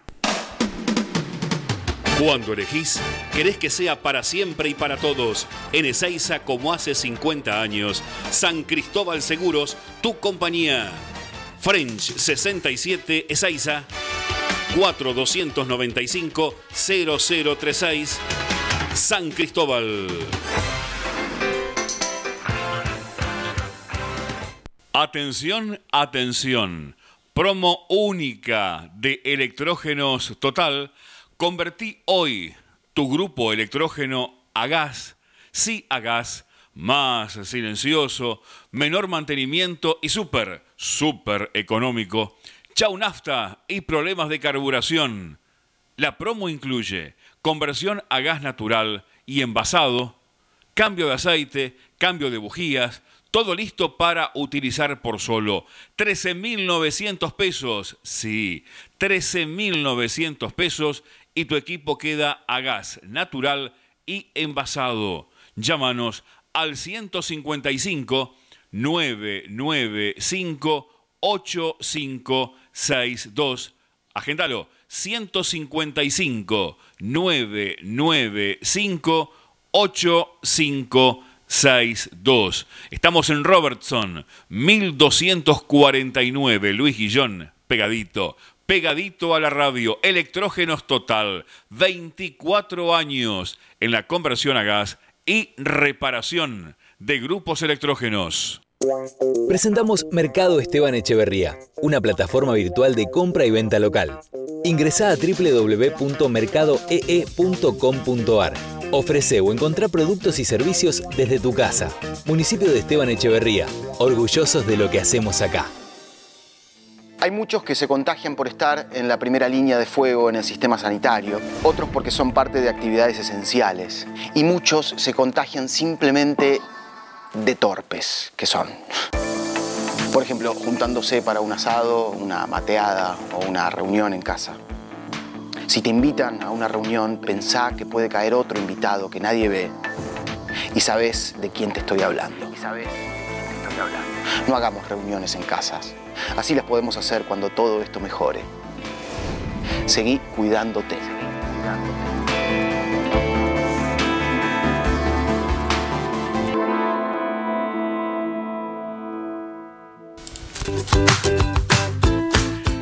Cuando elegís, querés que sea para siempre y para todos. En Ezeiza, como hace 50 años. San Cristóbal Seguros, tu compañía. French 67 Ezeiza. 4295 0036 San Cristóbal. Atención, atención. Promo única de electrógenos total Convertí hoy tu grupo electrógeno a gas, sí a gas, más silencioso, menor mantenimiento y súper, súper económico. Chau nafta y problemas de carburación. La promo incluye conversión a gas natural y envasado, cambio de aceite, cambio de bujías, todo listo para utilizar por solo 13.900 pesos. Sí, 13.900 pesos y tu equipo queda a gas natural y envasado. Llámanos al 155 995 8562. Agéndalo. 155 995 8562. Estamos en Robertson, 1249, Luis Guillón, pegadito pegadito a la radio, Electrógenos Total, 24 años en la conversión a gas y reparación de grupos electrógenos. Presentamos Mercado Esteban Echeverría, una plataforma virtual de compra y venta local. Ingresa a www.mercadoee.com.ar. Ofrece o encontrá productos y servicios desde tu casa. Municipio de Esteban Echeverría, orgullosos de lo que hacemos acá. Hay muchos que se contagian por estar en la primera línea de fuego en el sistema sanitario, otros porque son parte de actividades esenciales y muchos se contagian simplemente de torpes que son. Por ejemplo, juntándose para un asado, una mateada o una reunión en casa. Si te invitan a una reunión, pensá que puede caer otro invitado que nadie ve y sabes de quién te estoy hablando. Y sabes de quién te estoy hablando. No hagamos reuniones en casas. Así las podemos hacer cuando todo esto mejore. Seguí cuidándote.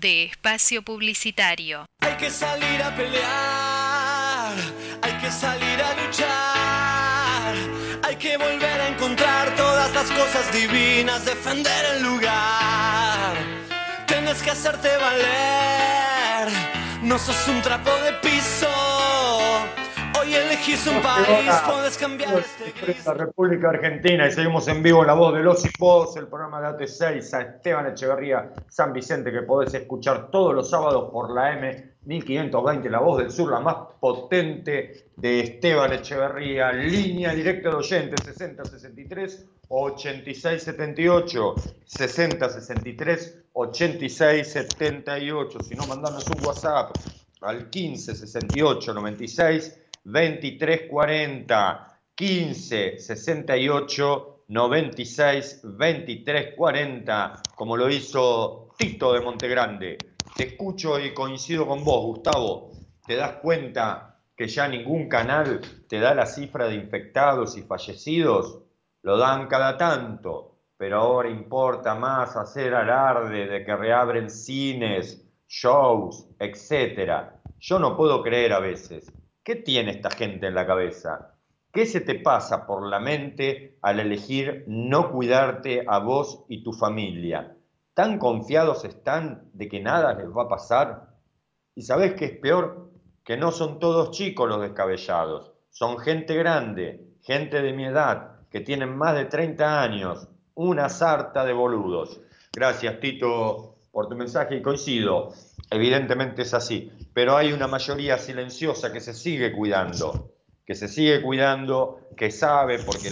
De espacio publicitario. Hay que salir a pelear, hay que salir a luchar, hay que volver a encontrar todas las cosas divinas, defender el lugar. Tienes que hacerte valer, no sos un trapo de piso. Elegís un país, puedes cambiar este La República Argentina y seguimos en vivo en La Voz de los y Voz, el programa de AT6 a Esteban Echeverría San Vicente que podés escuchar todos los sábados por la M 1520, La Voz del Sur, la más potente de Esteban Echeverría, línea directa de oyentes 6063 8678 6063 8678. Si no, mandanos un WhatsApp al 15 68 96 23 40. 15 68 96 23 40, como lo hizo Tito de Montegrande. Te escucho y coincido con vos, Gustavo. ¿Te das cuenta que ya ningún canal te da la cifra de infectados y fallecidos? Lo dan cada tanto, pero ahora importa más hacer alarde de que reabren cines, shows, etc. Yo no puedo creer a veces. ¿Qué tiene esta gente en la cabeza? ¿Qué se te pasa por la mente al elegir no cuidarte a vos y tu familia? ¿Tan confiados están de que nada les va a pasar? ¿Y sabés qué es peor? Que no son todos chicos los descabellados, son gente grande, gente de mi edad, que tienen más de 30 años, una sarta de boludos. Gracias, Tito, por tu mensaje y coincido. Evidentemente es así, pero hay una mayoría silenciosa que se sigue cuidando que se sigue cuidando, que sabe, porque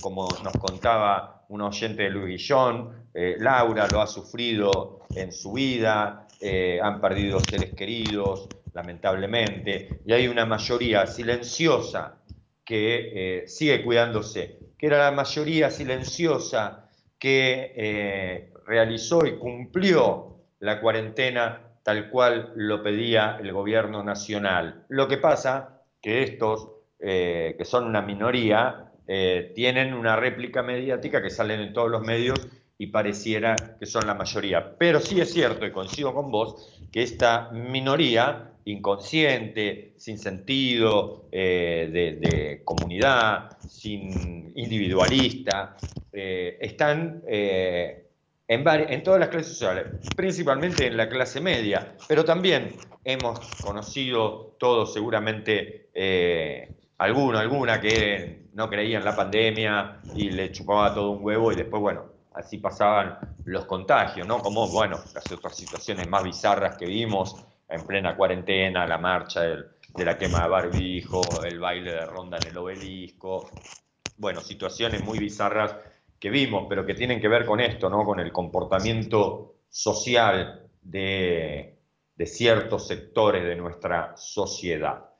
como nos contaba un oyente de Luis Guillón, eh, Laura lo ha sufrido en su vida, eh, han perdido seres queridos, lamentablemente, y hay una mayoría silenciosa que eh, sigue cuidándose, que era la mayoría silenciosa que realizó y cumplió la cuarentena tal cual lo pedía el gobierno nacional. Lo que pasa que estos, eh, que son una minoría, eh, tienen una réplica mediática que salen en todos los medios y pareciera que son la mayoría. Pero sí es cierto, y coincido con vos, que esta minoría inconsciente, sin sentido eh, de, comunidad, sin individualista, están en, todas las clases sociales, principalmente en la clase media, pero también hemos conocido todos seguramente eh, alguno, alguna que no creía en la pandemia y le chupaba todo un huevo y después, bueno, así pasaban los contagios, ¿no? Como, bueno, las otras situaciones más bizarras que vimos en plena cuarentena, la marcha de la quema de barbijo, el baile de ronda en el obelisco, bueno, situaciones muy bizarras que vimos, pero que tienen que ver con esto, ¿no? con el comportamiento social de, ciertos sectores de nuestra sociedad.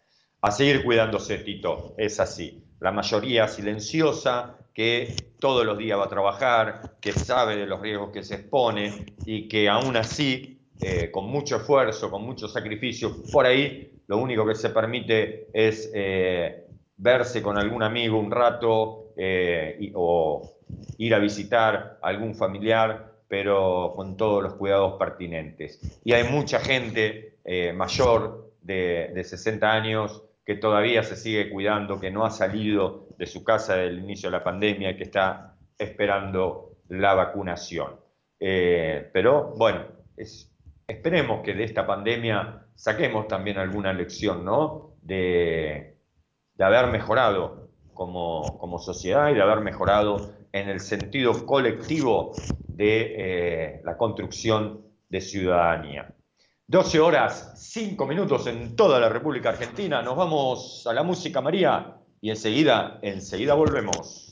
A seguir cuidándose, Tito, es así. La mayoría silenciosa, que todos los días va a trabajar, que sabe de los riesgos que se expone y que aún así, eh, con mucho esfuerzo, con mucho sacrificio, por ahí lo único que se permite es eh, verse con algún amigo un rato eh, o ir a visitar a algún familiar, pero con todos los cuidados pertinentes. Y hay mucha gente eh, mayor de, 60 años que todavía se sigue cuidando, que no ha salido de su casa desde el inicio de la pandemia y que está esperando la vacunación. Eh, pero bueno, esperemos que de esta pandemia saquemos también alguna lección, ¿no? De, haber mejorado como, como sociedad y de haber mejorado en el sentido colectivo de eh, la construcción de ciudadanía. 12 horas, 5 minutos en toda la República Argentina. Nos vamos a la música María y enseguida, enseguida volvemos.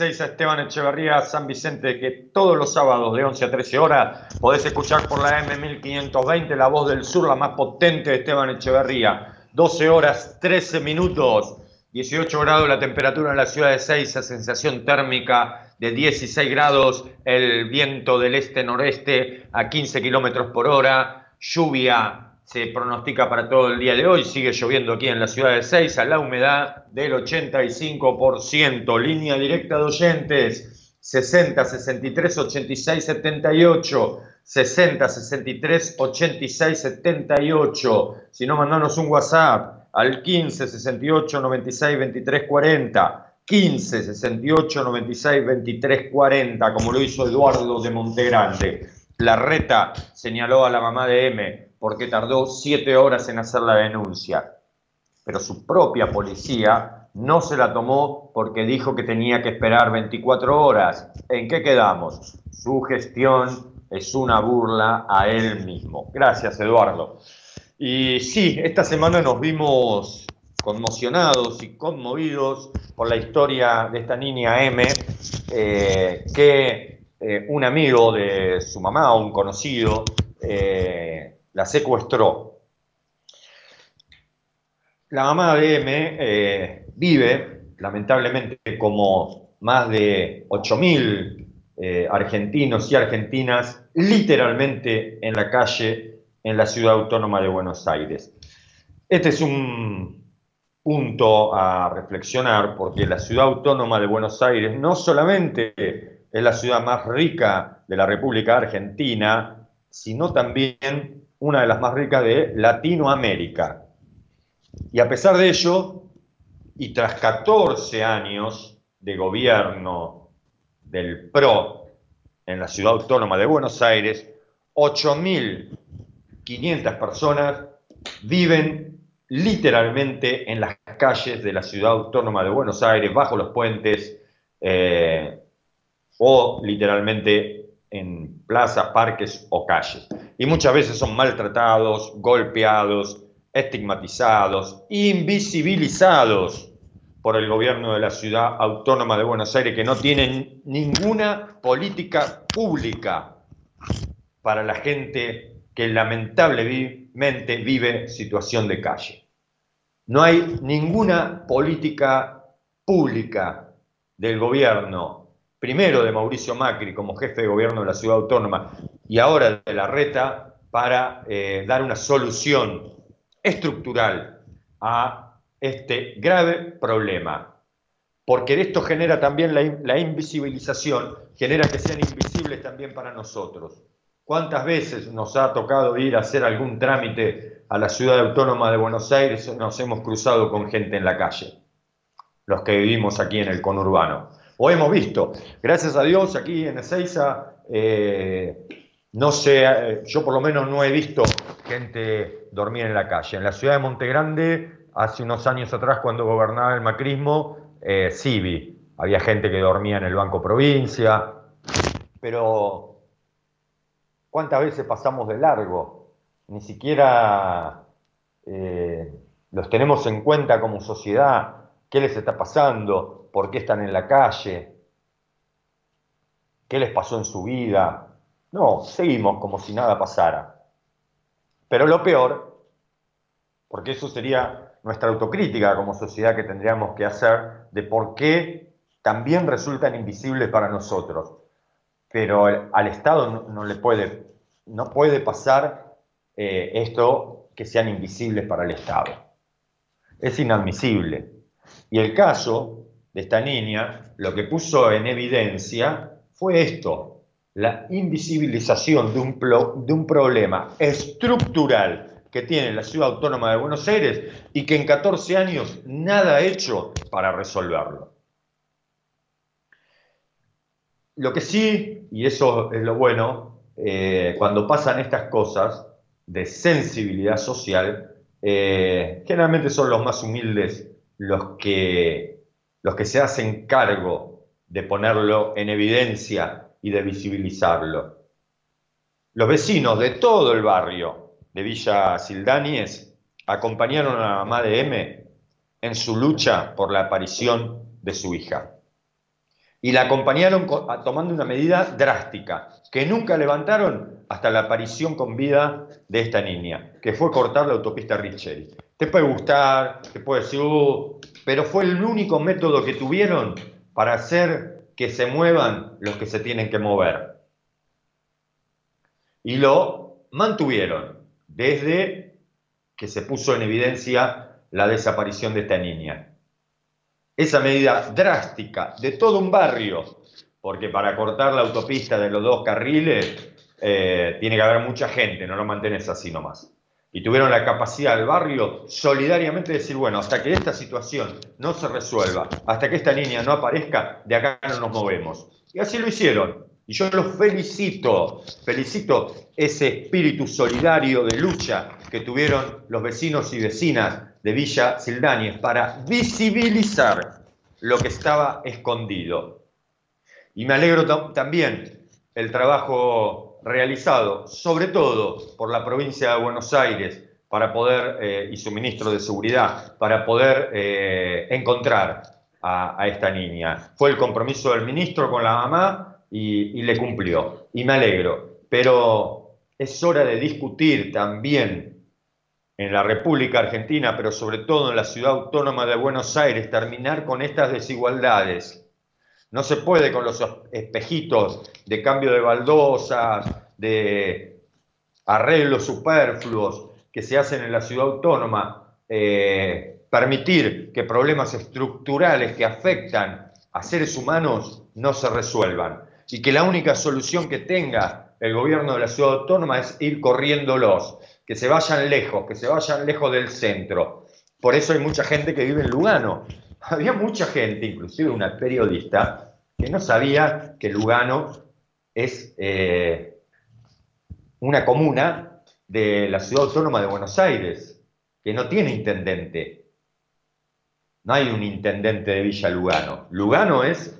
6 a Esteban Echeverría San Vicente, que todos los sábados de 11 a 13 horas podés escuchar por la M1520, la voz del sur, la más potente de Esteban Echeverría. 12 horas, 13 minutos, 18 grados la temperatura en la ciudad de 6, a sensación térmica de 16 grados, el viento del este-noreste a 15 kilómetros por hora, lluvia se pronostica para todo el día de hoy, sigue lloviendo aquí en la ciudad de Seiza, la humedad del 85%, línea directa de oyentes 60 63 86 78 60 63 86 78 si no mandanos un WhatsApp al 15 68 96 23 40 15 68 96 23 40 como lo hizo Eduardo de Montegrande. La reta señaló a la mamá de M porque tardó siete horas en hacer la denuncia. Pero su propia policía no se la tomó porque dijo que tenía que esperar 24 horas. ¿En qué quedamos? Su gestión es una burla a él mismo. Gracias, Eduardo. Y sí, esta semana nos vimos conmocionados y conmovidos por la historia de esta niña M, eh, que eh, un amigo de su mamá, un conocido, eh, la secuestró. La mamá de M eh, vive, lamentablemente, como más de 8.000 eh, argentinos y argentinas, literalmente en la calle en la ciudad autónoma de Buenos Aires. Este es un punto a reflexionar porque la ciudad autónoma de Buenos Aires no solamente es la ciudad más rica de la República Argentina, sino también una de las más ricas de Latinoamérica. Y a pesar de ello, y tras 14 años de gobierno del PRO en la ciudad autónoma de Buenos Aires, 8.500 personas viven literalmente en las calles de la ciudad autónoma de Buenos Aires, bajo los puentes, eh, o literalmente en plazas, parques o calles. Y muchas veces son maltratados, golpeados, estigmatizados, invisibilizados por el gobierno de la ciudad autónoma de Buenos Aires, que no tienen ninguna política pública para la gente que lamentablemente vive situación de calle. No hay ninguna política pública del gobierno primero de Mauricio Macri como jefe de gobierno de la ciudad autónoma y ahora de la reta para eh, dar una solución estructural a este grave problema. Porque esto genera también la, la invisibilización, genera que sean invisibles también para nosotros. ¿Cuántas veces nos ha tocado ir a hacer algún trámite a la ciudad autónoma de Buenos Aires? Nos hemos cruzado con gente en la calle, los que vivimos aquí en el conurbano o hemos visto. Gracias a Dios, aquí en Ezeiza, eh, no sé, eh, yo por lo menos no he visto gente dormir en la calle. En la ciudad de Montegrande, hace unos años atrás, cuando gobernaba el macrismo, eh, sí vi. Había gente que dormía en el Banco Provincia, pero ¿cuántas veces pasamos de largo? Ni siquiera los tenemos en cuenta como sociedad. ¿Qué les está pasando? Por qué están en la calle, qué les pasó en su vida. No, seguimos como si nada pasara. Pero lo peor, porque eso sería nuestra autocrítica como sociedad que tendríamos que hacer de por qué también resultan invisibles para nosotros. Pero al Estado no, le puede, no puede pasar eh, esto que sean invisibles para el Estado. Es inadmisible. Y el caso de esta niña, lo que puso en evidencia fue esto, la invisibilización de un, de un problema estructural que tiene la ciudad autónoma de Buenos Aires y que en 14 años nada ha hecho para resolverlo. Lo que sí, y eso es lo bueno, eh, cuando pasan estas cosas de sensibilidad social, eh, generalmente son los más humildes los que los que se hacen cargo de ponerlo en evidencia y de visibilizarlo. Los vecinos de todo el barrio de Villa Sildáñez acompañaron a la mamá de M en su lucha por la aparición de su hija. Y la acompañaron tomando una medida drástica, que nunca levantaron hasta la aparición con vida de esta niña, que fue cortar la autopista Richeri. Te puede gustar, te puede decir, uh", pero fue el único método que tuvieron para hacer que se muevan los que se tienen que mover. Y lo mantuvieron desde que se puso en evidencia la desaparición de esta niña. Esa medida drástica de todo un barrio, porque para cortar la autopista de los dos carriles eh, tiene que haber mucha gente, no lo mantenés así nomás. Y tuvieron la capacidad del barrio solidariamente de decir, bueno, hasta que esta situación no se resuelva, hasta que esta niña no aparezca, de acá no nos movemos. Y así lo hicieron. Y yo los felicito, felicito ese espíritu solidario de lucha que tuvieron los vecinos y vecinas de Villa Sildáñez para visibilizar lo que estaba escondido. Y me alegro también el trabajo realizado, sobre todo por la provincia de Buenos Aires, para poder, eh, y su ministro de Seguridad, para poder eh, encontrar a, esta niña. Fue el compromiso del ministro con la mamá y le cumplió. Y me alegro. Pero es hora de discutir también en la República Argentina, pero sobre todo en la ciudad autónoma de Buenos Aires, terminar con estas desigualdades. No se puede con los espejitos de cambio de baldosas, de arreglos superfluos que se hacen en la ciudad autónoma, eh, permitir que problemas estructurales que afectan a seres humanos no se resuelvan y que la única solución que tenga el gobierno de la ciudad autónoma es ir corriéndolos que se vayan lejos, que se vayan lejos del centro. Por eso hay mucha gente que vive en Lugano. Había mucha gente, inclusive una periodista, que no sabía que Lugano es eh, una comuna de la ciudad autónoma de Buenos Aires, que no tiene intendente. No hay un intendente de Villa Lugano. Lugano es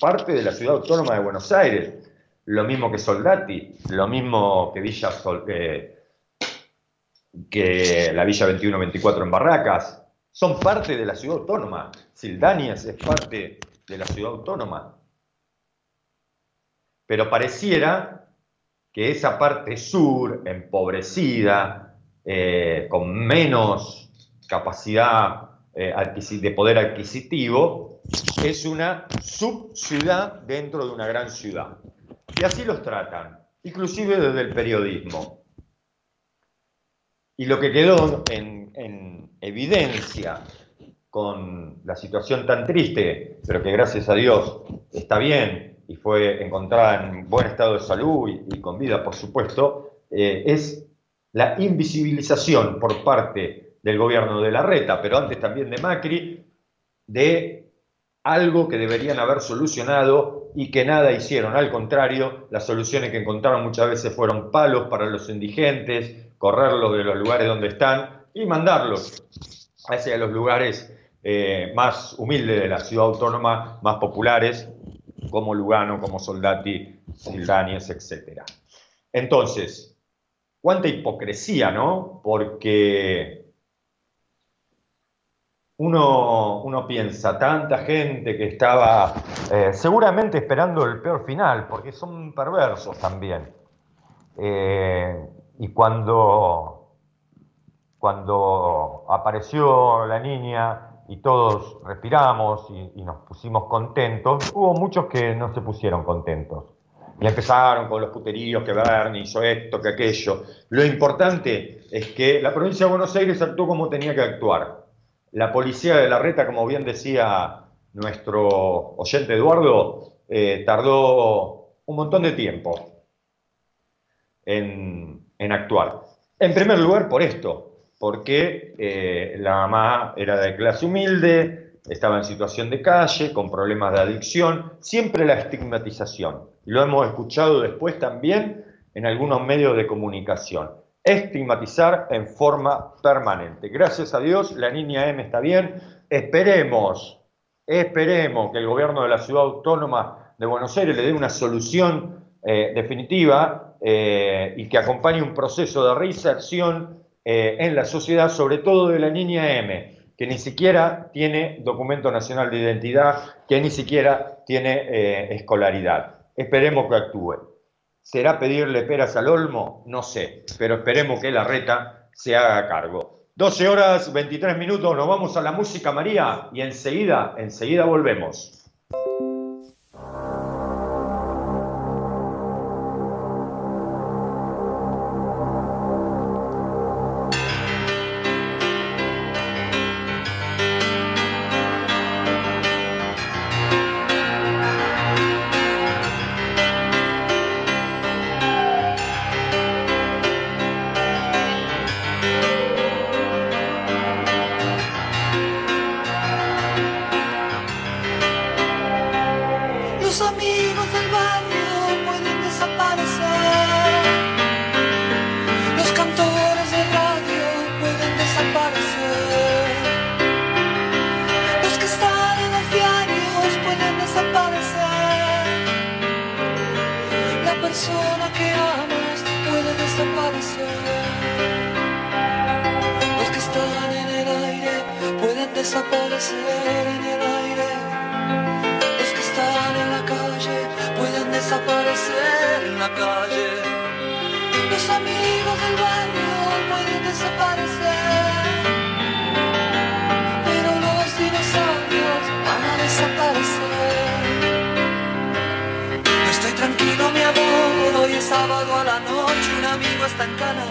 parte de la ciudad autónoma de Buenos Aires. Lo mismo que Soldati, lo mismo que Villa Sol, eh, que la Villa 21-24 en Barracas, son parte de la ciudad autónoma. Sildanias es parte de la ciudad autónoma. Pero pareciera que esa parte sur, empobrecida, eh, con menos capacidad eh, de poder adquisitivo, es una subciudad dentro de una gran ciudad. Y así los tratan, inclusive desde el periodismo. Y lo que quedó en, evidencia con la situación tan triste, pero que gracias a Dios está bien y fue encontrada en buen estado de salud y, con vida, por supuesto, eh, es la invisibilización por parte del gobierno de la Reta, pero antes también de Macri, de algo que deberían haber solucionado y que nada hicieron. Al contrario, las soluciones que encontraron muchas veces fueron palos para los indigentes, correrlos de los lugares donde están y mandarlos hacia los lugares eh, más humildes de la ciudad autónoma, más populares, como Lugano, como Soldati, Sildáñez, etc. Entonces, cuánta hipocresía, ¿no? Porque uno, uno piensa, tanta gente que estaba eh, seguramente esperando el peor final, porque son perversos también. Eh, y cuando, cuando apareció la niña y todos respiramos y, nos pusimos contentos, hubo muchos que no se pusieron contentos. Y empezaron con los puteríos, que Bernie hizo esto, que aquello. Lo importante es que la provincia de Buenos Aires actuó como tenía que actuar. La policía de la reta, como bien decía nuestro oyente Eduardo, eh, tardó un montón de tiempo en, en actuar. En primer lugar, por esto, porque eh, la mamá era de clase humilde, estaba en situación de calle, con problemas de adicción, siempre la estigmatización. Lo hemos escuchado después también en algunos medios de comunicación. Estigmatizar en forma permanente. Gracias a Dios, la niña M está bien. Esperemos, Esperemos que el gobierno de la ciudad autónoma de Buenos Aires le dé una solución eh, definitiva eh, y que acompañe un proceso de reinserción eh, en la sociedad, sobre todo de la niña M, que ni siquiera tiene documento nacional de identidad, que ni siquiera tiene escolaridad. Esperemos que actúe. ¿Será pedirle peras al olmo? No sé, pero esperemos que la reta se haga cargo. 12 horas 23 minutos, nos vamos a la música María y enseguida, enseguida volvemos. sábado a la noche un amigo está en cana.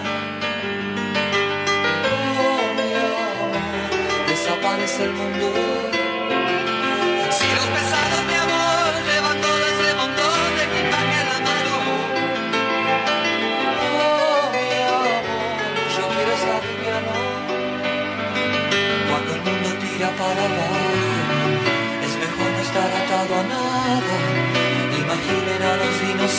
Oh, mi amor, desaparece el mundo. Si los pesados de amor levantó ese montón de equipaje la mano. Oh, mi amor, yo quiero estar liviano. Cuando el mundo tira para abajo.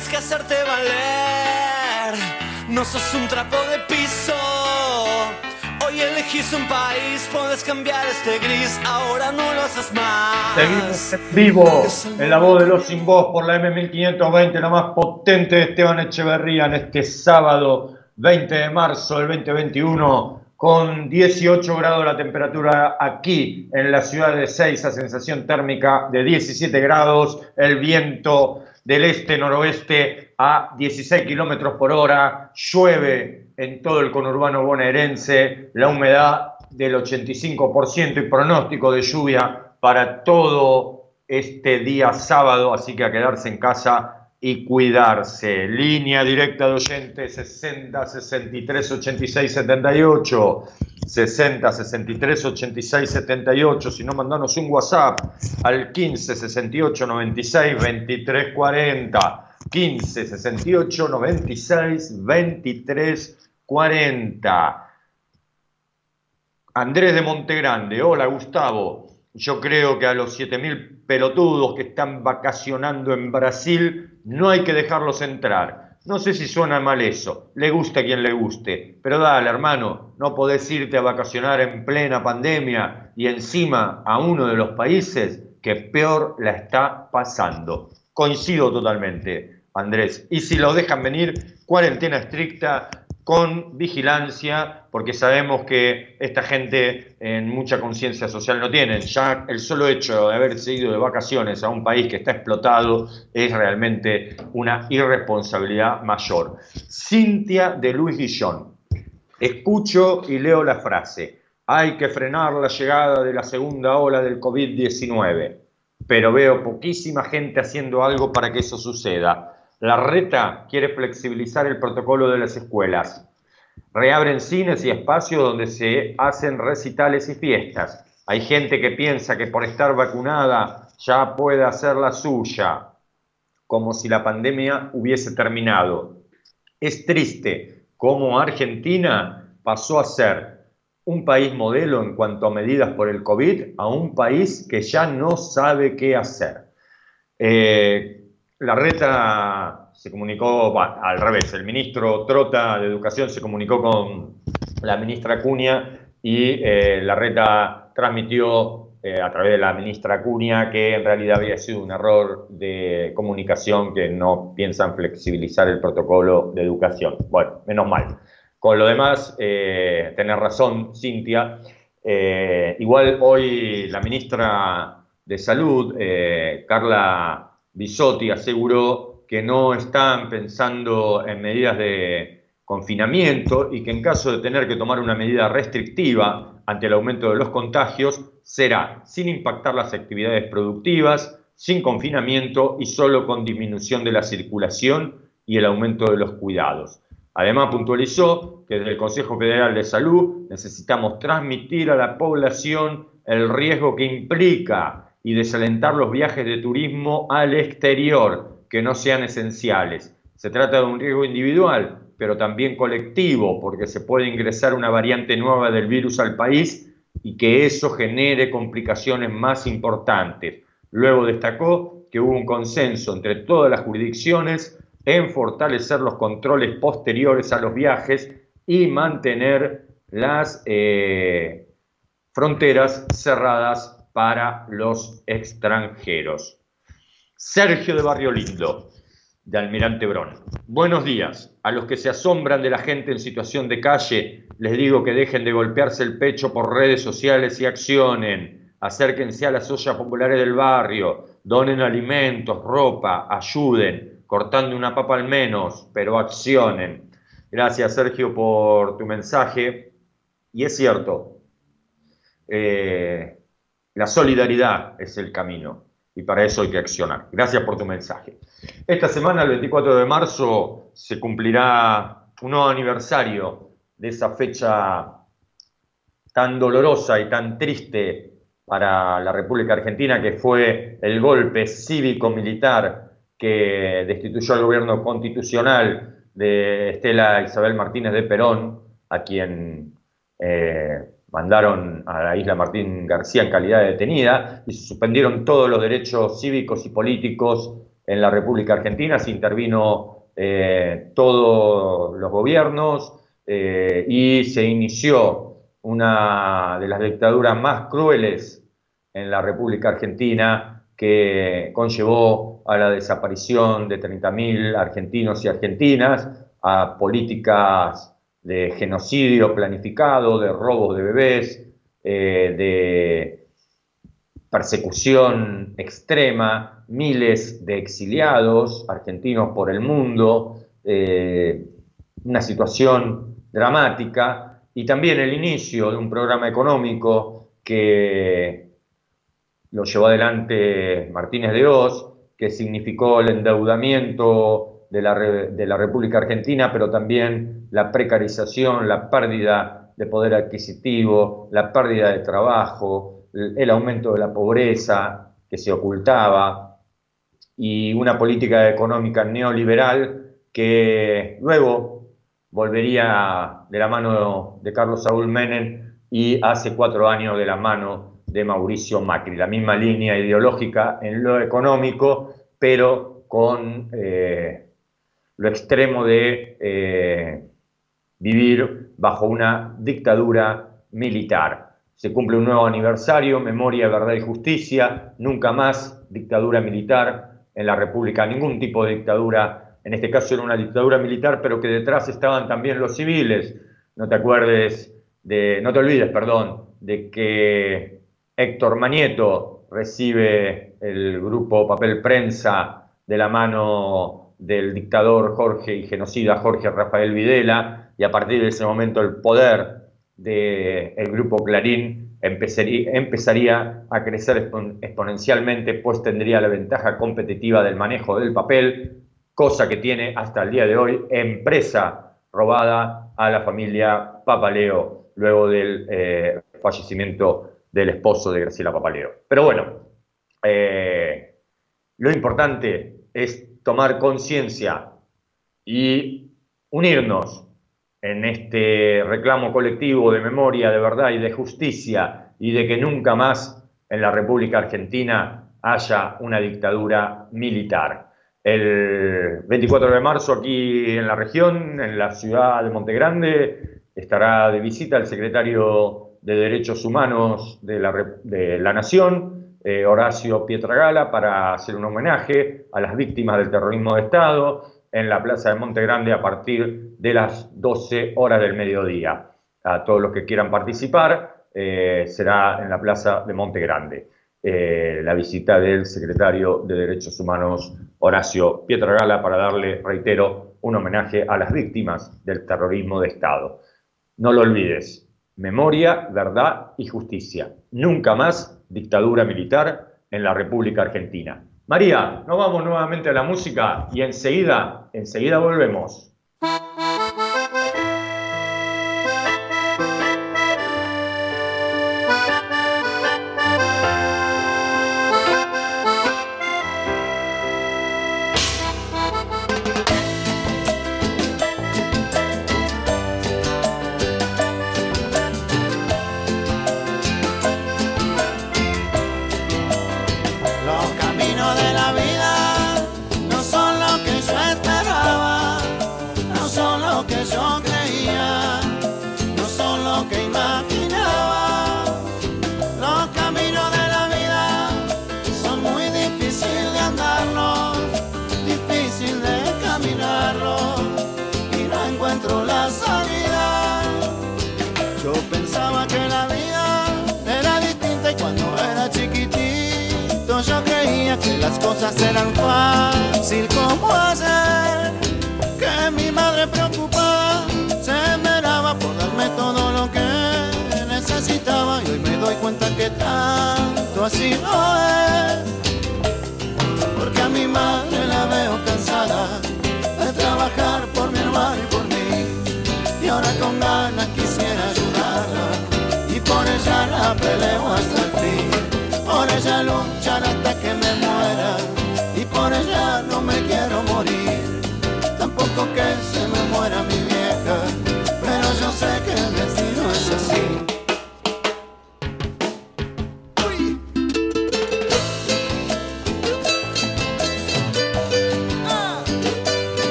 Tienes que hacerte valer, no sos un trapo de piso. Hoy elegís un país, puedes cambiar este gris, ahora no lo haces más. Seguimos vivo en la voz de los sin voz por la M1520, la más potente de Esteban Echeverría en este sábado 20 de marzo del 2021 con 18 grados la temperatura aquí en la ciudad de Seiza, sensación térmica de 17 grados, el viento del este-noroeste a 16 kilómetros por hora, llueve en todo el conurbano bonaerense, la humedad del 85% y pronóstico de lluvia para todo este día sábado, así que a quedarse en casa y cuidarse. Línea directa de oyentes 60 63 86 78. 60 63 86 78. Si no, mandanos un WhatsApp al 15 68 96 23 40. 15 68 96 23 40. Andrés de Montegrande, hola Gustavo. Yo creo que a los 7.000 pelotudos que están vacacionando en Brasil no hay que dejarlos entrar. No sé si suena mal eso, le gusta a quien le guste, pero dale hermano, no podés irte a vacacionar en plena pandemia y encima a uno de los países que peor la está pasando. Coincido totalmente, Andrés. Y si lo dejan venir, cuarentena estricta, con vigilancia, porque sabemos que esta gente en mucha conciencia social no tiene. Ya el solo hecho de haberse ido de vacaciones a un país que está explotado es realmente una irresponsabilidad mayor. Cintia de Luis Guillón. Escucho y leo la frase. Hay que frenar la llegada de la segunda ola del COVID-19, pero veo poquísima gente haciendo algo para que eso suceda. La reta quiere flexibilizar el protocolo de las escuelas. Reabren cines y espacios donde se hacen recitales y fiestas. Hay gente que piensa que por estar vacunada ya puede hacer la suya, como si la pandemia hubiese terminado. Es triste cómo Argentina pasó a ser un país modelo en cuanto a medidas por el COVID a un país que ya no sabe qué hacer. Eh, la reta se comunicó, al revés, el ministro Trota de Educación se comunicó con la ministra Cunha y eh, la reta transmitió eh, a través de la ministra Cunha que en realidad había sido un error de comunicación que no piensan flexibilizar el protocolo de educación. Bueno, menos mal. Con lo demás, eh, tener razón, Cintia. igual hoy la ministra de Salud, Carla Bisotti aseguró que no están pensando en medidas de confinamiento y que en caso de tener que tomar una medida restrictiva ante el aumento de los contagios, será sin impactar las actividades productivas, sin confinamiento y solo con disminución de la circulación y el aumento de los cuidados. Además, puntualizó que desde el Consejo Federal de Salud necesitamos transmitir a la población el riesgo que implica y desalentar los viajes de turismo al exterior que no sean esenciales. Se trata de un riesgo individual, pero también colectivo, porque se puede ingresar una variante nueva del virus al país y que eso genere complicaciones más importantes. Luego destacó que hubo un consenso entre todas las jurisdicciones en fortalecer los controles posteriores a los viajes y mantener las eh, fronteras cerradas para los extranjeros. Sergio de Barrio Lindo, de Almirante Brón. Buenos días. A los que se asombran de la gente en situación de calle, les digo que dejen de golpearse el pecho por redes sociales y accionen. Acérquense a las ollas populares del barrio, donen alimentos, ropa, ayuden, cortando una papa al menos, pero accionen. Gracias, Sergio, por tu mensaje. Y es cierto, eh, la solidaridad es el camino y para eso hay que accionar. Gracias por tu mensaje. Esta semana, el 24 de marzo, se cumplirá un nuevo aniversario de esa fecha tan dolorosa y tan triste para la República Argentina, que fue el golpe cívico-militar que destituyó al gobierno constitucional de Estela Isabel Martínez de Perón, a quien eh, mandaron a la isla Martín García en calidad de detenida y se suspendieron todos los derechos cívicos y políticos en la República Argentina, se intervino eh, todos los gobiernos eh, y se inició una de las dictaduras más crueles en la República Argentina que conllevó a la desaparición de 30.000 argentinos y argentinas, a políticas de genocidio planificado, de robos de bebés, eh, de persecución extrema, miles de exiliados argentinos por el mundo, eh, una situación dramática y también el inicio de un programa económico que lo llevó adelante Martínez de Oz, que significó el endeudamiento de la, de la República Argentina, pero también la precarización, la pérdida de poder adquisitivo, la pérdida de trabajo, el aumento de la pobreza que se ocultaba y una política económica neoliberal que luego volvería de la mano de Carlos Saúl Menem y hace cuatro años de la mano de Mauricio Macri. La misma línea ideológica en lo económico, pero con eh, lo extremo de eh, vivir bajo una dictadura militar. Se cumple un nuevo aniversario, memoria, verdad y justicia, nunca más dictadura militar en la República, ningún tipo de dictadura, en este caso era una dictadura militar, pero que detrás estaban también los civiles. No te acuerdes de, no te olvides, perdón, de que Héctor Manieto recibe el grupo Papel Prensa de la mano del dictador Jorge y genocida Jorge Rafael Videla, y a partir de ese momento el poder del grupo Clarín empezaría, empezaría a crecer exponencialmente, pues tendría la ventaja competitiva del manejo del papel, cosa que tiene hasta el día de hoy empresa robada a la familia Papaleo luego del eh, fallecimiento del esposo de Graciela Papaleo. Pero bueno, eh, lo importante es tomar conciencia y unirnos en este reclamo colectivo de memoria, de verdad y de justicia y de que nunca más en la República Argentina haya una dictadura militar. El 24 de marzo aquí en la región, en la ciudad de Montegrande, estará de visita el secretario de Derechos Humanos de la, Nación, eh, Horacio Pietragala, para hacer un homenaje a las víctimas del terrorismo de Estado en la Plaza de Monte Grande a partir de las 12 horas del mediodía. A todos los que quieran participar, eh, será en la Plaza de Monte Grande. Eh, la visita del secretario de Derechos Humanos, Horacio Pietragala, para darle, reitero, un homenaje a las víctimas del terrorismo de Estado. No lo olvides, memoria, verdad y justicia. Nunca más dictadura militar en la República Argentina. María, nos vamos nuevamente a la música y enseguida, enseguida volvemos.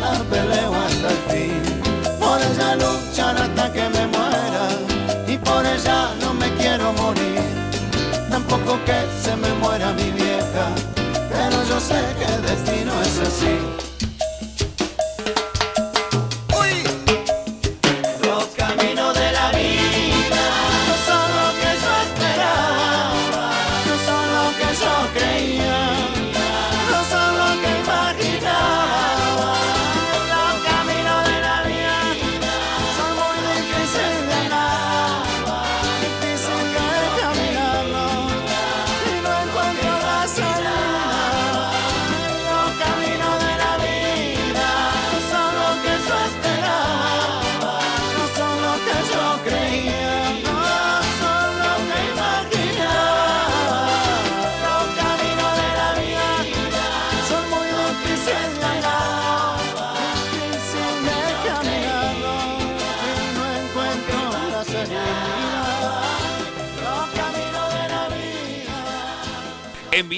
La peleo hasta el fin. Por ella luchar hasta que me muera y por ella no me quiero morir. Tampoco que se me muera mi vieja, pero yo sé que el destino es así.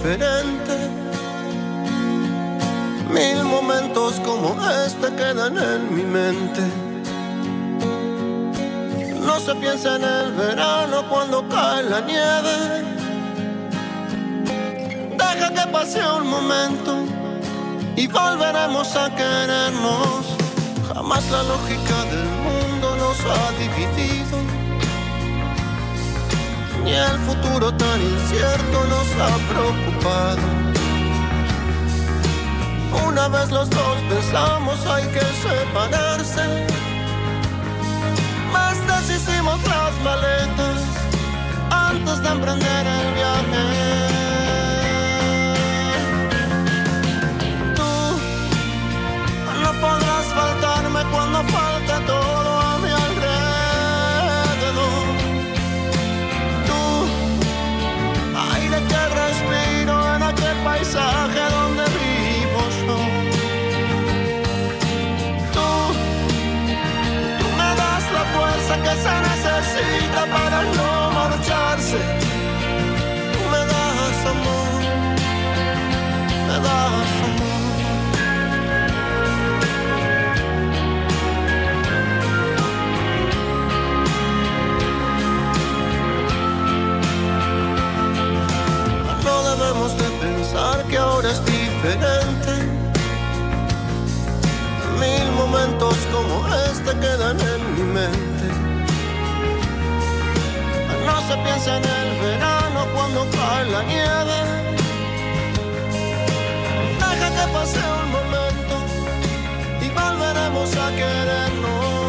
Diferente. Mil momentos como este quedan en mi mente. No se piensa en el verano cuando cae la nieve. Deja que pase un momento y volveremos a querernos. Jamás la lógica del mundo nos ha dividido ni el futuro tan incierto nos ha preocupado. Una vez los dos pensamos hay que separarse, más deshicimos las maletas antes de emprender el viaje. paisajes. Momentos como este quedan en mi mente. No se piensa en el verano cuando cae la nieve. Deja que pase un momento y volveremos a querernos.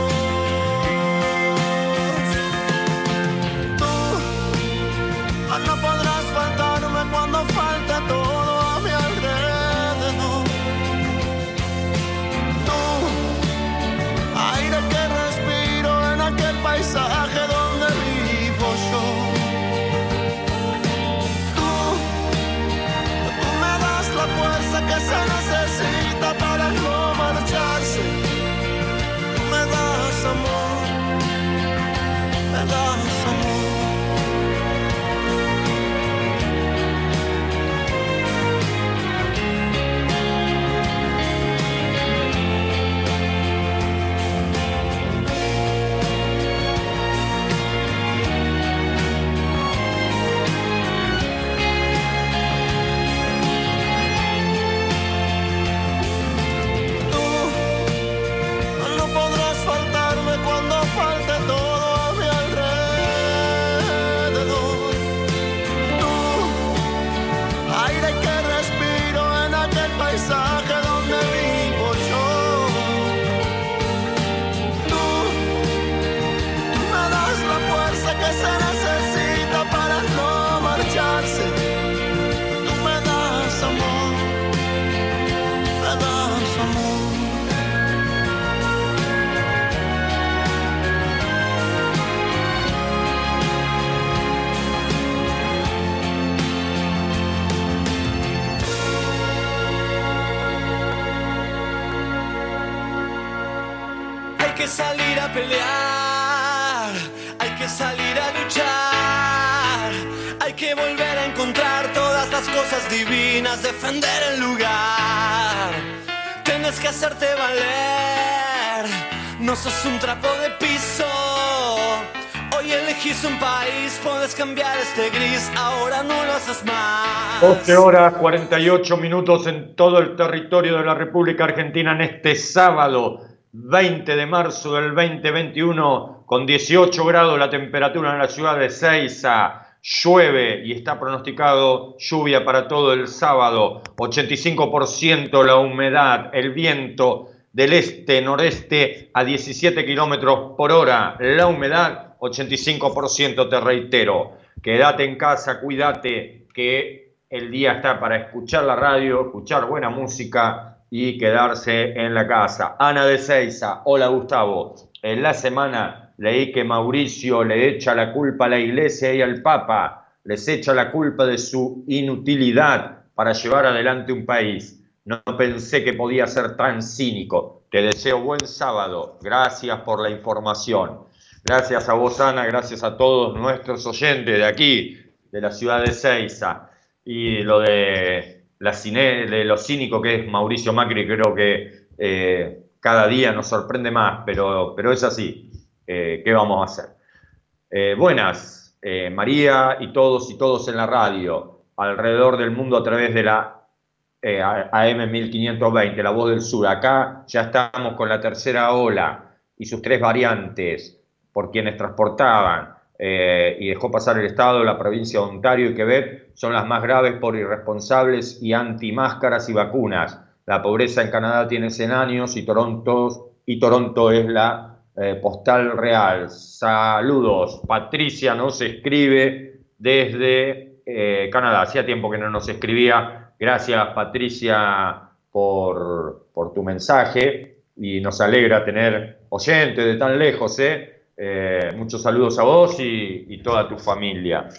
Pelear, hay que salir a luchar, hay que volver a encontrar todas las cosas divinas, defender el lugar. Tienes que hacerte valer, no sos un trapo de piso. Hoy elegís un país, puedes cambiar este gris, ahora no lo haces más. 12 horas 48 minutos en todo el territorio de la República Argentina en este sábado 20 de marzo del 2021 con 18 grados la temperatura en la ciudad de Ceiza. Llueve y está pronosticado lluvia para todo el sábado. 85% la humedad, el viento del este-noreste a 17 kilómetros por hora. La humedad 85%, te reitero. Quédate en casa, cuídate, que el día está para escuchar la radio, escuchar buena música y quedarse en la casa. Ana de Seiza, hola Gustavo. En la semana leí que Mauricio le echa la culpa a la iglesia y al Papa, les echa la culpa de su inutilidad para llevar adelante un país. No pensé que podía ser tan cínico. Te deseo buen sábado. Gracias por la información. Gracias a vos, Ana, gracias a todos nuestros oyentes de aquí, de la ciudad de Ceiza. Y lo de, la cine, de lo cínico que es Mauricio Macri, creo que eh, cada día nos sorprende más, pero, pero es así. Eh, ¿Qué vamos a hacer? Eh, buenas, María y todos y todos en la radio, alrededor del mundo a través de la AM 1520, La Voz del Sur. Acá ya estamos con la tercera ola y sus tres variantes por quienes transportaban eh, y dejó pasar el Estado, la provincia de Ontario y Quebec son las más graves por irresponsables y anti-máscaras y vacunas. La pobreza en Canadá tiene 100 años y Toronto, y Toronto es la eh, postal real. Saludos. Patricia nos escribe desde eh, Canadá. Hacía tiempo que no nos escribía. Gracias, Patricia, por, por tu mensaje y nos alegra tener oyentes de tan lejos, ¿eh? Eh, muchos saludos a vos y, toda tu familia.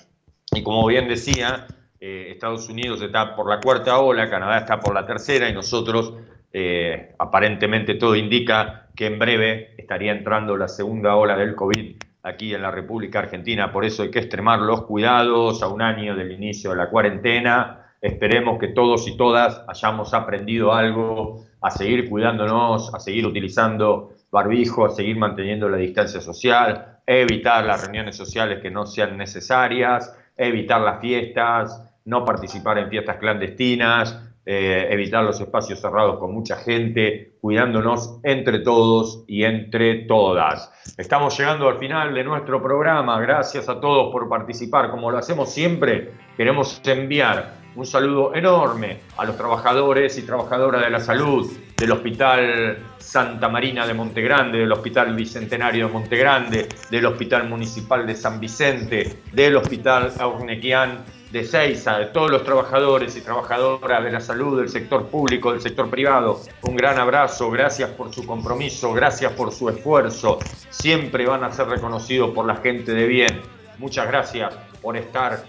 Y como bien decía, eh, Estados Unidos está por la cuarta ola, Canadá está por la tercera y nosotros eh, aparentemente todo indica que en breve estaría entrando la segunda ola del COVID aquí en la República Argentina. Por eso hay que extremar los cuidados a un año del inicio de la cuarentena. Esperemos que todos y todas hayamos aprendido algo a seguir cuidándonos, a seguir utilizando barbijo, seguir manteniendo la distancia social, evitar las reuniones sociales que no sean necesarias, evitar las fiestas, no participar en fiestas clandestinas, eh, evitar los espacios cerrados con mucha gente, cuidándonos entre todos y entre todas. Estamos llegando al final de nuestro programa. Gracias a todos por participar. Como lo hacemos siempre, queremos enviar un saludo enorme a los trabajadores y trabajadoras de la salud del Hospital Santa Marina de Montegrande, del Hospital Bicentenario de Montegrande, del Hospital Municipal de San Vicente, del Hospital Aurnequian de Ceiza, de todos los trabajadores y trabajadoras de la salud, del sector público, del sector privado. Un gran abrazo, gracias por su compromiso, gracias por su esfuerzo. Siempre van a ser reconocidos por la gente de bien. Muchas gracias por estar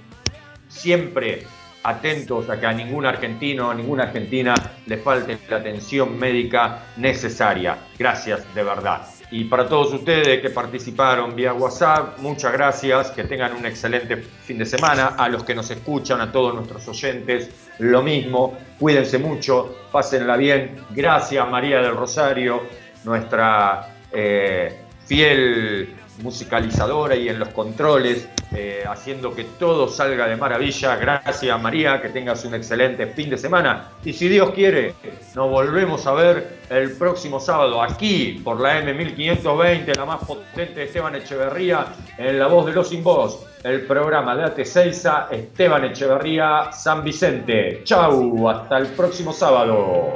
siempre atentos a que a ningún argentino, a ninguna argentina le falte la atención médica necesaria. Gracias de verdad. Y para todos ustedes que participaron vía WhatsApp, muchas gracias, que tengan un excelente fin de semana. A los que nos escuchan, a todos nuestros oyentes, lo mismo. Cuídense mucho, pásenla bien. Gracias María del Rosario, nuestra eh, fiel musicalizadora y en los controles, eh, haciendo que todo salga de maravilla. Gracias María, que tengas un excelente fin de semana. Y si Dios quiere, nos volvemos a ver el próximo sábado aquí por la M1520, la más potente de Esteban Echeverría, en La Voz de los Sin Voz, el programa de AT6 Esteban Echeverría, San Vicente. Chau, hasta el próximo sábado.